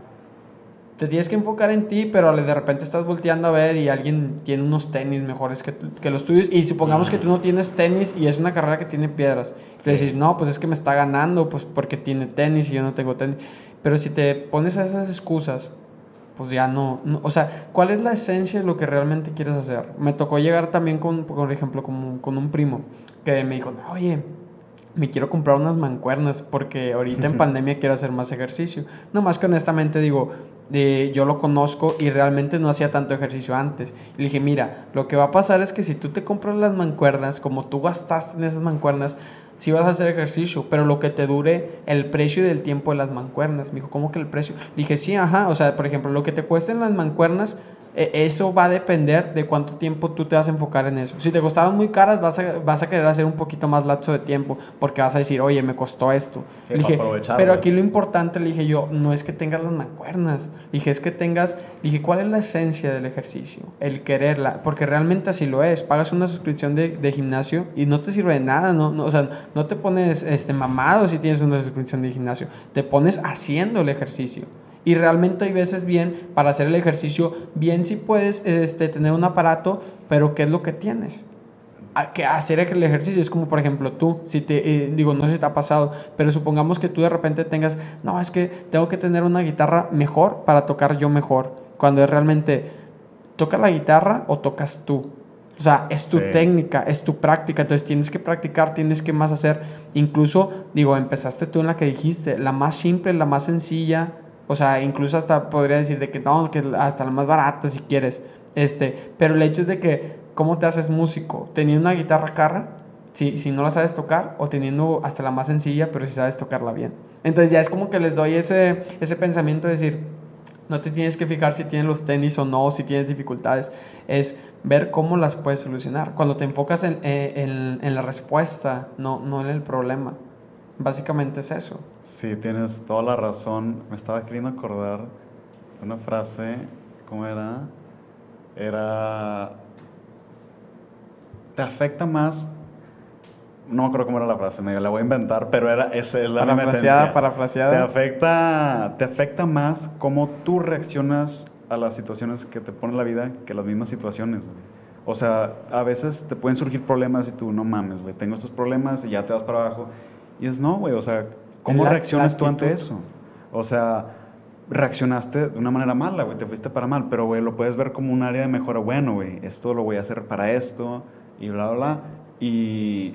Te tienes que enfocar en ti, pero de repente estás volteando a ver y alguien tiene unos tenis mejores que, que los tuyos. Y supongamos que tú no tienes tenis y es una carrera que tiene piedras. Sí. Y decís, no, pues es que me está ganando, pues porque tiene tenis y yo no tengo tenis. Pero si te pones a esas excusas, pues ya no, no- o sea, ¿cuál es la esencia de lo que realmente quieres hacer? Me tocó llegar también con, por ejemplo, con, con un primo que me dijo, oye, me quiero comprar unas mancuernas porque ahorita en (laughs) pandemia quiero hacer más ejercicio. No más que honestamente digo, eh, yo lo conozco y realmente no hacía tanto ejercicio antes. Y le dije, mira, lo que va a pasar es que si tú te compras las mancuernas, como tú gastaste en esas mancuernas, sí vas a hacer ejercicio, pero lo que te dure el precio del tiempo de las mancuernas. Me dijo, ¿cómo que el precio? Dije, sí, ajá. O sea, por ejemplo, lo que te cuesten las mancuernas, eso va a depender de cuánto tiempo tú te vas a enfocar en eso. Si te costaron muy caras, vas a, vas a querer hacer un poquito más lapso de tiempo, porque vas a decir, oye, me costó esto. Sí, Le dije, pero aquí lo importante, le dije yo, no es que tengas las mancuernas. Le dije, es que tengas, le dije, ¿cuál es la esencia del ejercicio? El quererla, porque realmente así lo es. Pagas una suscripción de, de gimnasio y no te sirve de nada, no, no, o sea, no te pones este, mamado si tienes una suscripción de gimnasio, te pones haciendo el ejercicio. Y realmente hay veces bien, para hacer el ejercicio, bien si puedes este, tener un aparato, pero ¿qué es lo que tienes? a- que hacer el ejercicio es como por ejemplo tú si te eh, digo no sé si te ha pasado pero supongamos que tú de repente tengas no es que tengo que tener una guitarra mejor para tocar yo mejor cuando es realmente, ¿toca la guitarra o tocas tú? O sea, es tu técnica, es tu práctica, entonces tienes que practicar, tienes que más hacer. Incluso, digo, empezaste tú en la que dijiste, la más simple, la más sencilla, o sea, incluso hasta podría decir de que no, que hasta la más barata si quieres. Este, pero el hecho es de que, ¿cómo te haces músico? ¿Teniendo una guitarra cara? Si, si no la sabes tocar, o teniendo hasta la más sencilla, pero si sabes tocarla bien. Entonces ya es como que les doy ese, ese pensamiento de decir, no te tienes que fijar si tienes los tenis o no, si tienes dificultades. Es ver cómo las puedes solucionar. Cuando te enfocas en, eh, en, la respuesta, no, no en el problema. Básicamente es eso. Sí, tienes toda la razón. Me estaba queriendo acordar de una frase, ¿cómo era? Era, te afecta más, no me acuerdo cómo era la frase, me la voy a inventar, pero era, esa es la misma esencia. Parafraseada. Te afecta, te afecta más cómo tú reaccionas a las situaciones que te pone la vida que las mismas situaciones, O sea, a veces te pueden surgir problemas y tú, no mames, güey, tengo estos problemas y ya te vas para abajo. Y es no, güey, o sea, ¿cómo reaccionas tú ante eso? O sea, reaccionaste de una manera mala, güey, te fuiste para mal, pero, güey, lo puedes ver como un área de mejora. Bueno, güey, esto lo voy a hacer para esto y bla, bla, bla. Y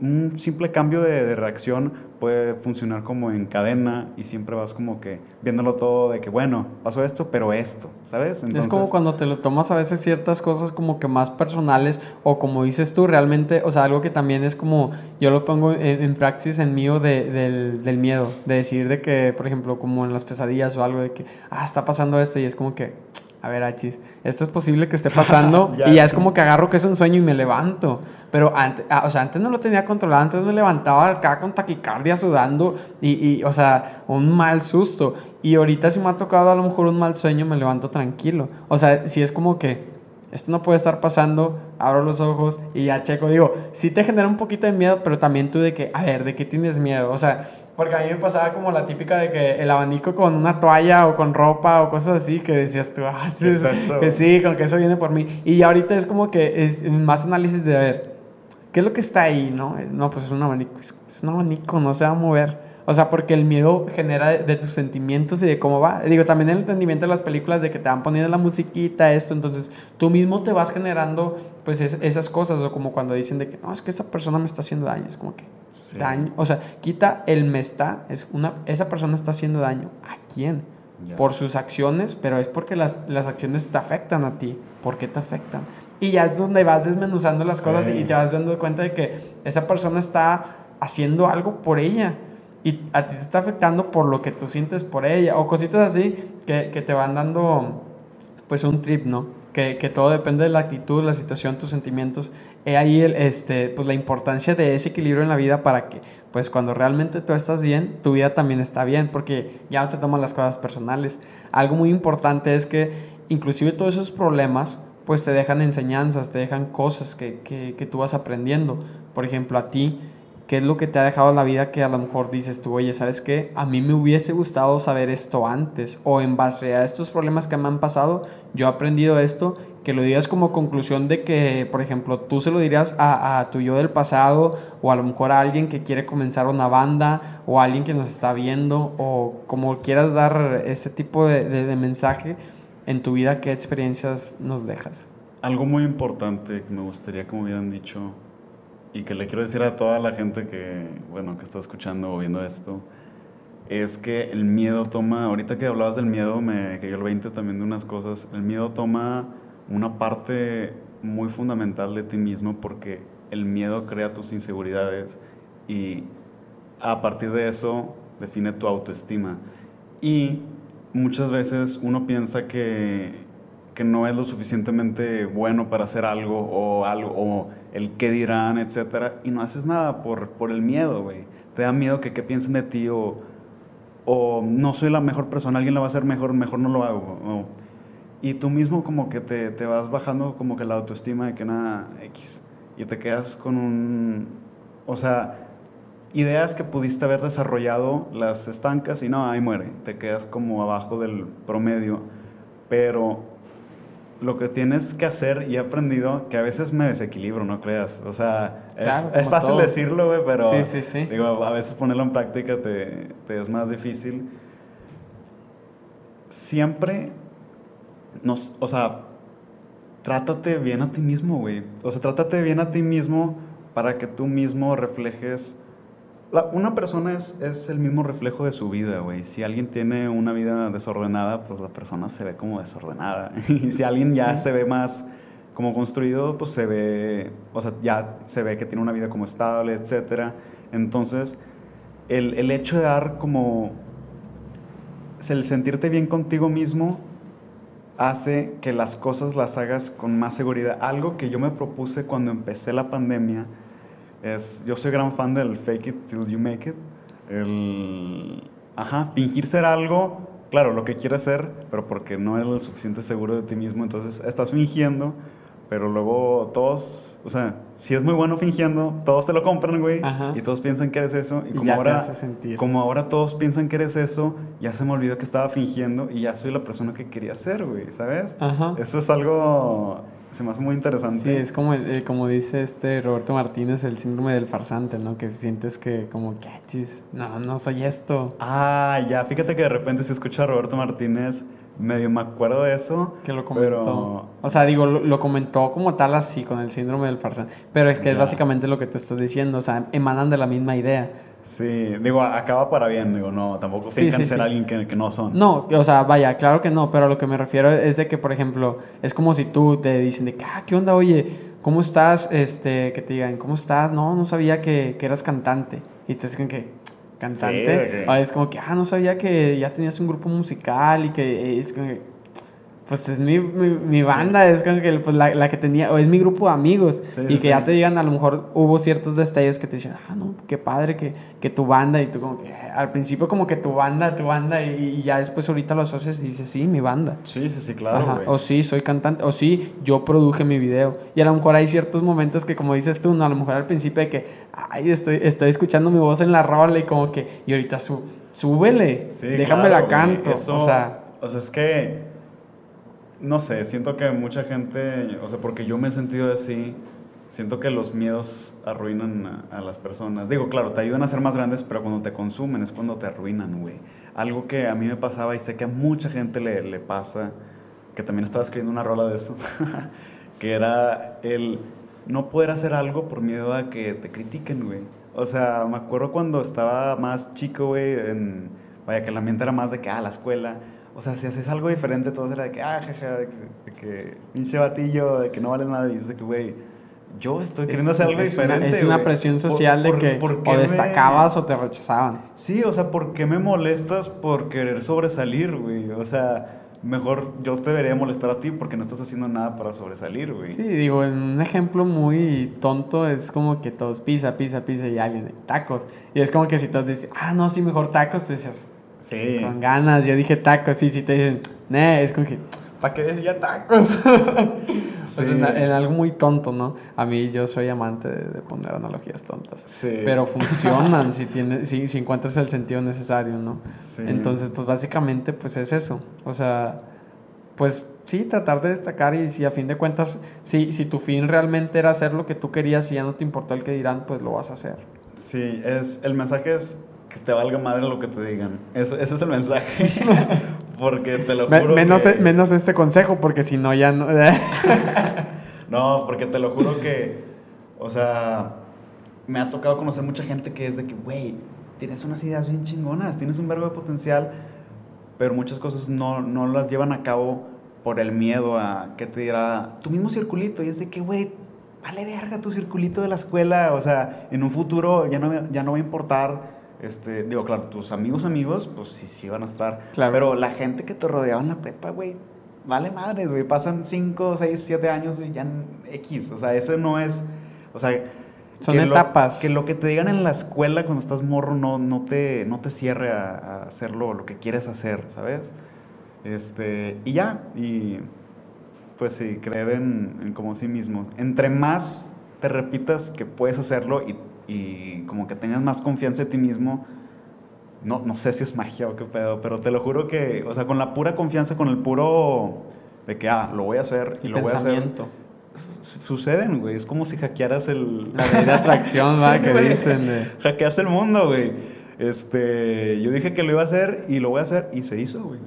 un simple cambio de, de reacción puede funcionar como en cadena y siempre vas como que viéndolo todo de que, bueno, pasó esto, pero esto, ¿sabes? es como cuando te lo tomas a veces ciertas cosas como que más personales o como dices tú, realmente, o sea, algo que también es como, yo lo pongo en, en praxis en mío de, del, del, miedo, de decir de que, por ejemplo, como en las pesadillas o algo de que, ah, está pasando esto y es como que a ver, achis, esto es posible que esté pasando (laughs) y ya es como que agarro que es un sueño y me levanto. Pero antes, ah, o sea, antes no lo tenía controlado, antes me levantaba acá con taquicardia sudando y, y, o sea, un mal susto. Y ahorita si me ha tocado a lo mejor un mal sueño, me levanto tranquilo. O sea, si es como que esto no puede estar pasando, abro los ojos y ya checo, digo, sí te genera un poquito de miedo, pero también tú de que, a ver, ¿de qué tienes miedo? O sea, porque a mí me pasaba como la típica de que el abanico con una toalla o con ropa o cosas así que decías tú, ah, es que sí, con que eso viene por mí. Y ahorita es como que es más análisis de a ver, ¿qué es lo que está ahí? No, no pues es un abanico, es, un abanico, no se va a mover. O sea, porque el miedo genera de, tus sentimientos y de cómo va. Digo, también el entendimiento de las películas de que te van poniendo la musiquita, esto, entonces tú mismo te vas generando pues esas cosas, o como cuando dicen de que no, es que esa persona me está haciendo daño, es como que daño, o sea, quita el me está, es una, esa persona está haciendo daño. ¿A quién? Por sus acciones, pero es porque las, las, acciones te afectan a ti. ¿Por qué te afectan? Y ya es donde vas desmenuzando las cosas y te vas dando cuenta de que esa persona está haciendo algo por ella y a ti te está afectando por lo que tú sientes por ella o cositas así que, que te van dando pues un trip, ¿no? que, que, todo depende de la actitud, la situación, tus sentimientos. He ahí el, este, pues la importancia de ese equilibrio en la vida para que, pues cuando realmente tú estás bien, tu vida también está bien, porque ya no te tomas las cosas personales. Algo muy importante es que inclusive todos esos problemas, pues te dejan enseñanzas, te dejan cosas que, que, que tú vas aprendiendo. Por ejemplo, a ti, ¿Qué es lo que te ha dejado la vida que a lo mejor dices tú, oye, ¿sabes qué? A mí me hubiese gustado saber esto antes o en base a estos problemas que me han pasado, yo he aprendido esto, que lo digas como conclusión de que, por ejemplo, tú se lo dirías a, a tu yo del pasado o a lo mejor a alguien que quiere comenzar una banda o a alguien que nos está viendo o como quieras dar ese tipo de, de mensaje en tu vida, ¿qué experiencias nos dejas? Algo muy importante que me gustaría que hubieran dicho y que le quiero decir a toda la gente que, bueno, que está escuchando o viendo esto, es que el miedo toma, ahorita que hablabas del miedo, me cayó el 20 también de unas cosas, el miedo toma una parte muy fundamental de ti mismo porque el miedo crea tus inseguridades y a partir de eso define tu autoestima. Y muchas veces uno piensa que que no es lo suficientemente bueno para hacer algo o algo o el qué dirán, etcétera, y no haces nada por, por el miedo, güey. Te da miedo que qué piensen de ti o, o no soy la mejor persona, alguien lo va a hacer mejor, mejor no lo hago. y tú mismo como que te, te, vas bajando como que la autoestima de que nada X y te quedas con un, o sea, ideas que pudiste haber desarrollado las estancas y no, ahí muere, te quedas como abajo del promedio, pero lo que tienes que hacer y he aprendido que a veces me desequilibro, no creas. O sea, es, fácil decirlo, güey, pero digo, a veces ponerlo en práctica te, te, es más difícil. Siempre nos, o sea, trátate bien a ti mismo, güey. O sea, trátate bien a ti mismo para que tú mismo reflejes... una persona es, es, el mismo reflejo de su vida, güey. Si alguien tiene una vida desordenada, pues la persona se ve como desordenada. (laughs) y si alguien ya se ve más como construido, pues se ve, o sea, ya se ve que tiene una vida como estable, etc. Entonces, el, el hecho de dar como... El sentirte bien contigo mismo hace que las cosas las hagas con más seguridad. Algo que yo me propuse cuando empecé la pandemia es, yo soy gran fan del fake it till you make it. El, ajá, fingir ser algo, claro, lo que quieres ser, pero porque no eres lo suficiente seguro de ti mismo, entonces estás fingiendo pero luego todos, o sea, si es muy bueno fingiendo, todos te lo compran, güey, y todos piensan que eres eso, y como ahora como ahora todos piensan que eres eso, ya se me olvidó que estaba fingiendo y ya soy la persona que quería ser, güey, ¿sabes? Eso es algo se me hace muy interesante. Sí, es como eh, como dice este Roberto Martínez, el síndrome del farsante, ¿no? Que sientes que como que no, no soy esto. Ah, ya, fíjate que de repente se escucha a Roberto Martínez medio me acuerdo de eso. Que lo comentó. O sea, digo, lo, comentó como tal así, con el síndrome del farsante. Pero es que es básicamente lo que tú estás diciendo, o sea, emanan de la misma idea. Sí, digo, acaba para bien, digo, no, tampoco sí, ser alguien que, que, no son. No, o sea, vaya, claro que no, pero a lo que me refiero es de que, por ejemplo, es como si tú te dicen de que, ah, ¿qué onda? Oye, ¿cómo estás? Este, que te digan, ¿cómo estás? No, no sabía que, que eras cantante. Y te dicen que, cantante. es como que, ah, no sabía que ya tenías un grupo musical y que es que pues es mi, mi, banda, es como que pues, la, la, que tenía, o es mi grupo de amigos, y que ya te digan, a lo mejor hubo ciertos detalles que te dicen, ah, no, qué padre que, que tu banda, y tú como que, al principio como que tu banda, tu banda, y, ya después ahorita lo asocias y dices, sí, mi banda. Sí, sí, sí, claro. O sí, soy cantante, o sí, yo produje mi video, y a lo mejor hay ciertos momentos que como dices tú, no, a lo mejor al principio de que, ay, estoy, estoy escuchando mi voz en la rola, y como que, y ahorita su, súbele, déjame la canto, o sea... O sea, es que no sé, siento que mucha gente, o sea, porque yo me he sentido así, siento que los miedos arruinan a, las personas. Digo, claro, te ayudan a ser más grandes, pero cuando te consumen es cuando te arruinan, güey. Algo que a mí me pasaba y sé que a mucha gente le, le pasa, que también estaba escribiendo una rola de eso, (laughs) que era el no poder hacer algo por miedo a que te critiquen, güey. O sea, me acuerdo cuando estaba más chico, güey, en, vaya, que la mente era más de que, ah, la escuela o sea, si haces algo diferente, todo era de que, ah, jaja, de que, pinche batillo, de que no vales nada. Y es de que, güey, yo estoy queriendo hacer algo diferente. es una presión social de que o destacabas o te rechazaban. Sí, o sea, ¿por qué me molestas por querer sobresalir, güey? O sea, mejor yo te debería molestar a ti porque no estás haciendo nada para sobresalir, güey. Sí, digo, en un ejemplo muy tonto es como que todos pisa, pisa, pisa y alguien, tacos. Y es como que si todos dicen, ah, no, sí, mejor tacos, tú dices, Sí. Con ganas. Yo dije tacos. Y si te dicen, ne, es como que, ¿para qué decía tacos? (laughs) pues en, algo muy tonto, ¿no? A mí yo soy amante de, poner analogías tontas. Sí. Pero (laughs) funcionan si, tiene, si, si, encuentras el sentido necesario, ¿no? Sí. Entonces, pues básicamente, pues es eso. O sea, pues sí, tratar de destacar y si a fin de cuentas, si, si tu fin realmente era hacer lo que tú querías y ya no te importó el que dirán, pues lo vas a hacer. Sí, es, el mensaje es que te valga madre lo que te digan. Eso, ese es el mensaje. (laughs) porque te lo juro. menos, e, menos este consejo, porque si no, ya no. (laughs) no, porque te lo juro que. O sea, me ha tocado conocer mucha gente que es de que, güey, tienes unas ideas bien chingonas, tienes un verbo de potencial, pero muchas cosas no, no las llevan a cabo por el miedo a que te dirá tu mismo circulito. Y es de que, güey, vale verga tu circulito de la escuela. O sea, en un futuro ya no, ya no va a importar este, digo, claro, tus amigos, amigos, pues sí, sí van a estar. Claro. Pero la gente que te rodeaba en la prepa, güey, vale madres, güey. Pasan 5, 6, 7 años, güey, ya en X. O sea, eso no es. O sea. Son etapas. que lo que te digan en la escuela cuando estás morro no, no, te, no te cierre a, a hacer lo, que quieres hacer, ¿sabes? Este, y ya, y pues sí, creer en, en como sí mismo. Entre más te repitas que puedes hacerlo y y como que tengas más confianza en ti mismo, no, no sé si es magia o qué pedo, pero te lo juro que, o sea, con la pura confianza, con el puro de que, ah, lo voy a hacer y, lo voy a hacer. Suceden, güey. Es como si hackearas el. La ley de atracción, (laughs) ¿va? que dicen. De... Hackeas el mundo, güey. Este. Yo dije que lo iba a hacer y lo voy a hacer y se hizo, güey.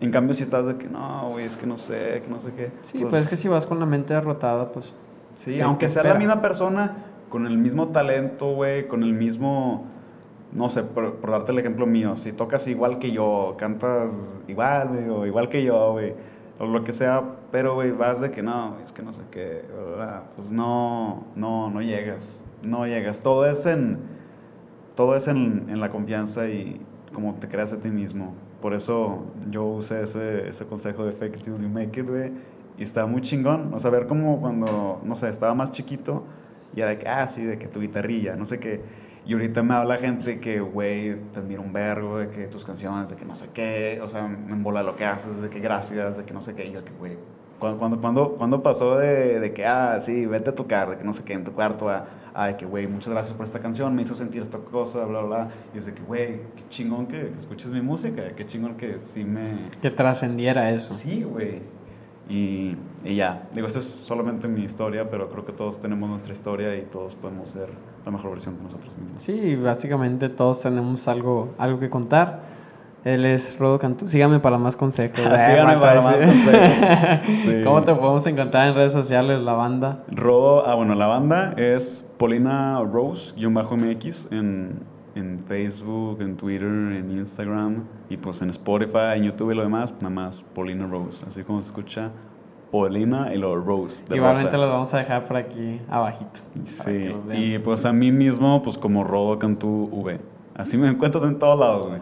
En cambio, si estás de que no, güey, es que no sé, que no sé qué. Sí, pues, es que si vas con la mente derrotada, pues. Sí, aunque sea la misma persona, con el mismo talento, güey, con el mismo. No sé, por, darte el ejemplo mío, si tocas igual que yo, cantas igual, güey, o igual que yo, güey, o lo que sea, pero, güey, vas de que no, es que no sé qué, pues no, no, no llegas, no llegas. Todo es en, todo es en, en la confianza y como te creas a ti mismo. Por eso yo usé ese, ese consejo de fake it till you make it, güey. Y está muy chingón. O sea, ver como cuando, no sé, estaba más chiquito, ya de que, ah, sí, de que tu guitarrilla, no sé qué. Y ahorita me habla gente que, güey, te admiro un vergo, de que tus canciones, de que no sé qué, o sea, me embola lo que haces, de que gracias, de que no sé qué. Y yo, que, güey, cuando, cuando, cuando, pasó de, de, que, ah, sí, vete a tocar, de que no sé qué, en tu cuarto, a, ay, que, güey, muchas gracias por esta canción, me hizo sentir esta cosa, bla, bla, bla. Y es de que, güey, qué chingón que, que, escuches mi música, qué chingón que sí me... Que trascendiera eso. Sí, güey. Y, y, ya, digo, esta es solamente mi historia, pero creo que todos tenemos nuestra historia y todos podemos ser la mejor versión de nosotros mismos. Sí, básicamente todos tenemos algo, algo que contar. Él es Rodo Cantú. Sígame para más consejos. (laughs) Sígame para más consejos. ¿Cómo te podemos encontrar en redes sociales, la banda? Rodo, ah, bueno, la banda es Polina Rose-MX en, en Facebook, en Twitter, en Instagram y pues en Spotify, en YouTube y lo demás, nada más Polina Rose. Así como se escucha Polina y lo Rose. Igualmente los vamos a dejar por aquí abajito. Sí, y pues a mí mismo, pues como Rodo Cantú V. Así me encuentras en todos lados, güey.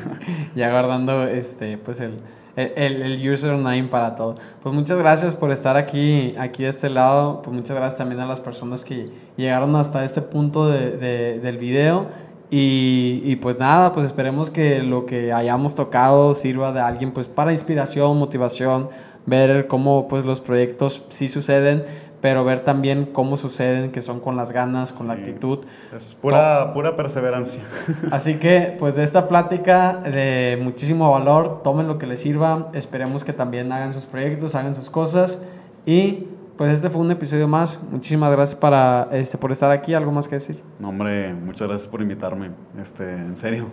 (laughs) ya guardando este, pues el, el, el, username para todo. Pues muchas gracias por estar aquí, aquí de este lado. Pues muchas gracias también a las personas que llegaron hasta este punto de, de, del video. Y, y, pues nada, pues esperemos que lo que hayamos tocado sirva de alguien pues para inspiración, motivación, ver cómo pues los proyectos sí suceden, pero ver también cómo suceden, que son con las ganas, con la actitud. Es pura, pura perseverancia. (laughs) Así que, pues de esta plática de muchísimo valor, tomen lo que les sirva, esperemos que también hagan sus proyectos, hagan sus cosas y pues este fue un episodio más. Muchísimas gracias para, este, por estar aquí. ¿Algo más que decir? No, hombre, muchas gracias por invitarme. Este, en serio.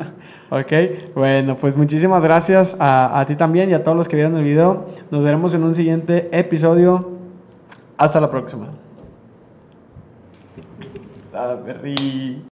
(laughs) ok, bueno, pues muchísimas gracias a, a ti también y a todos los que vieron el video. Nos veremos en un siguiente episodio. Hasta la próxima.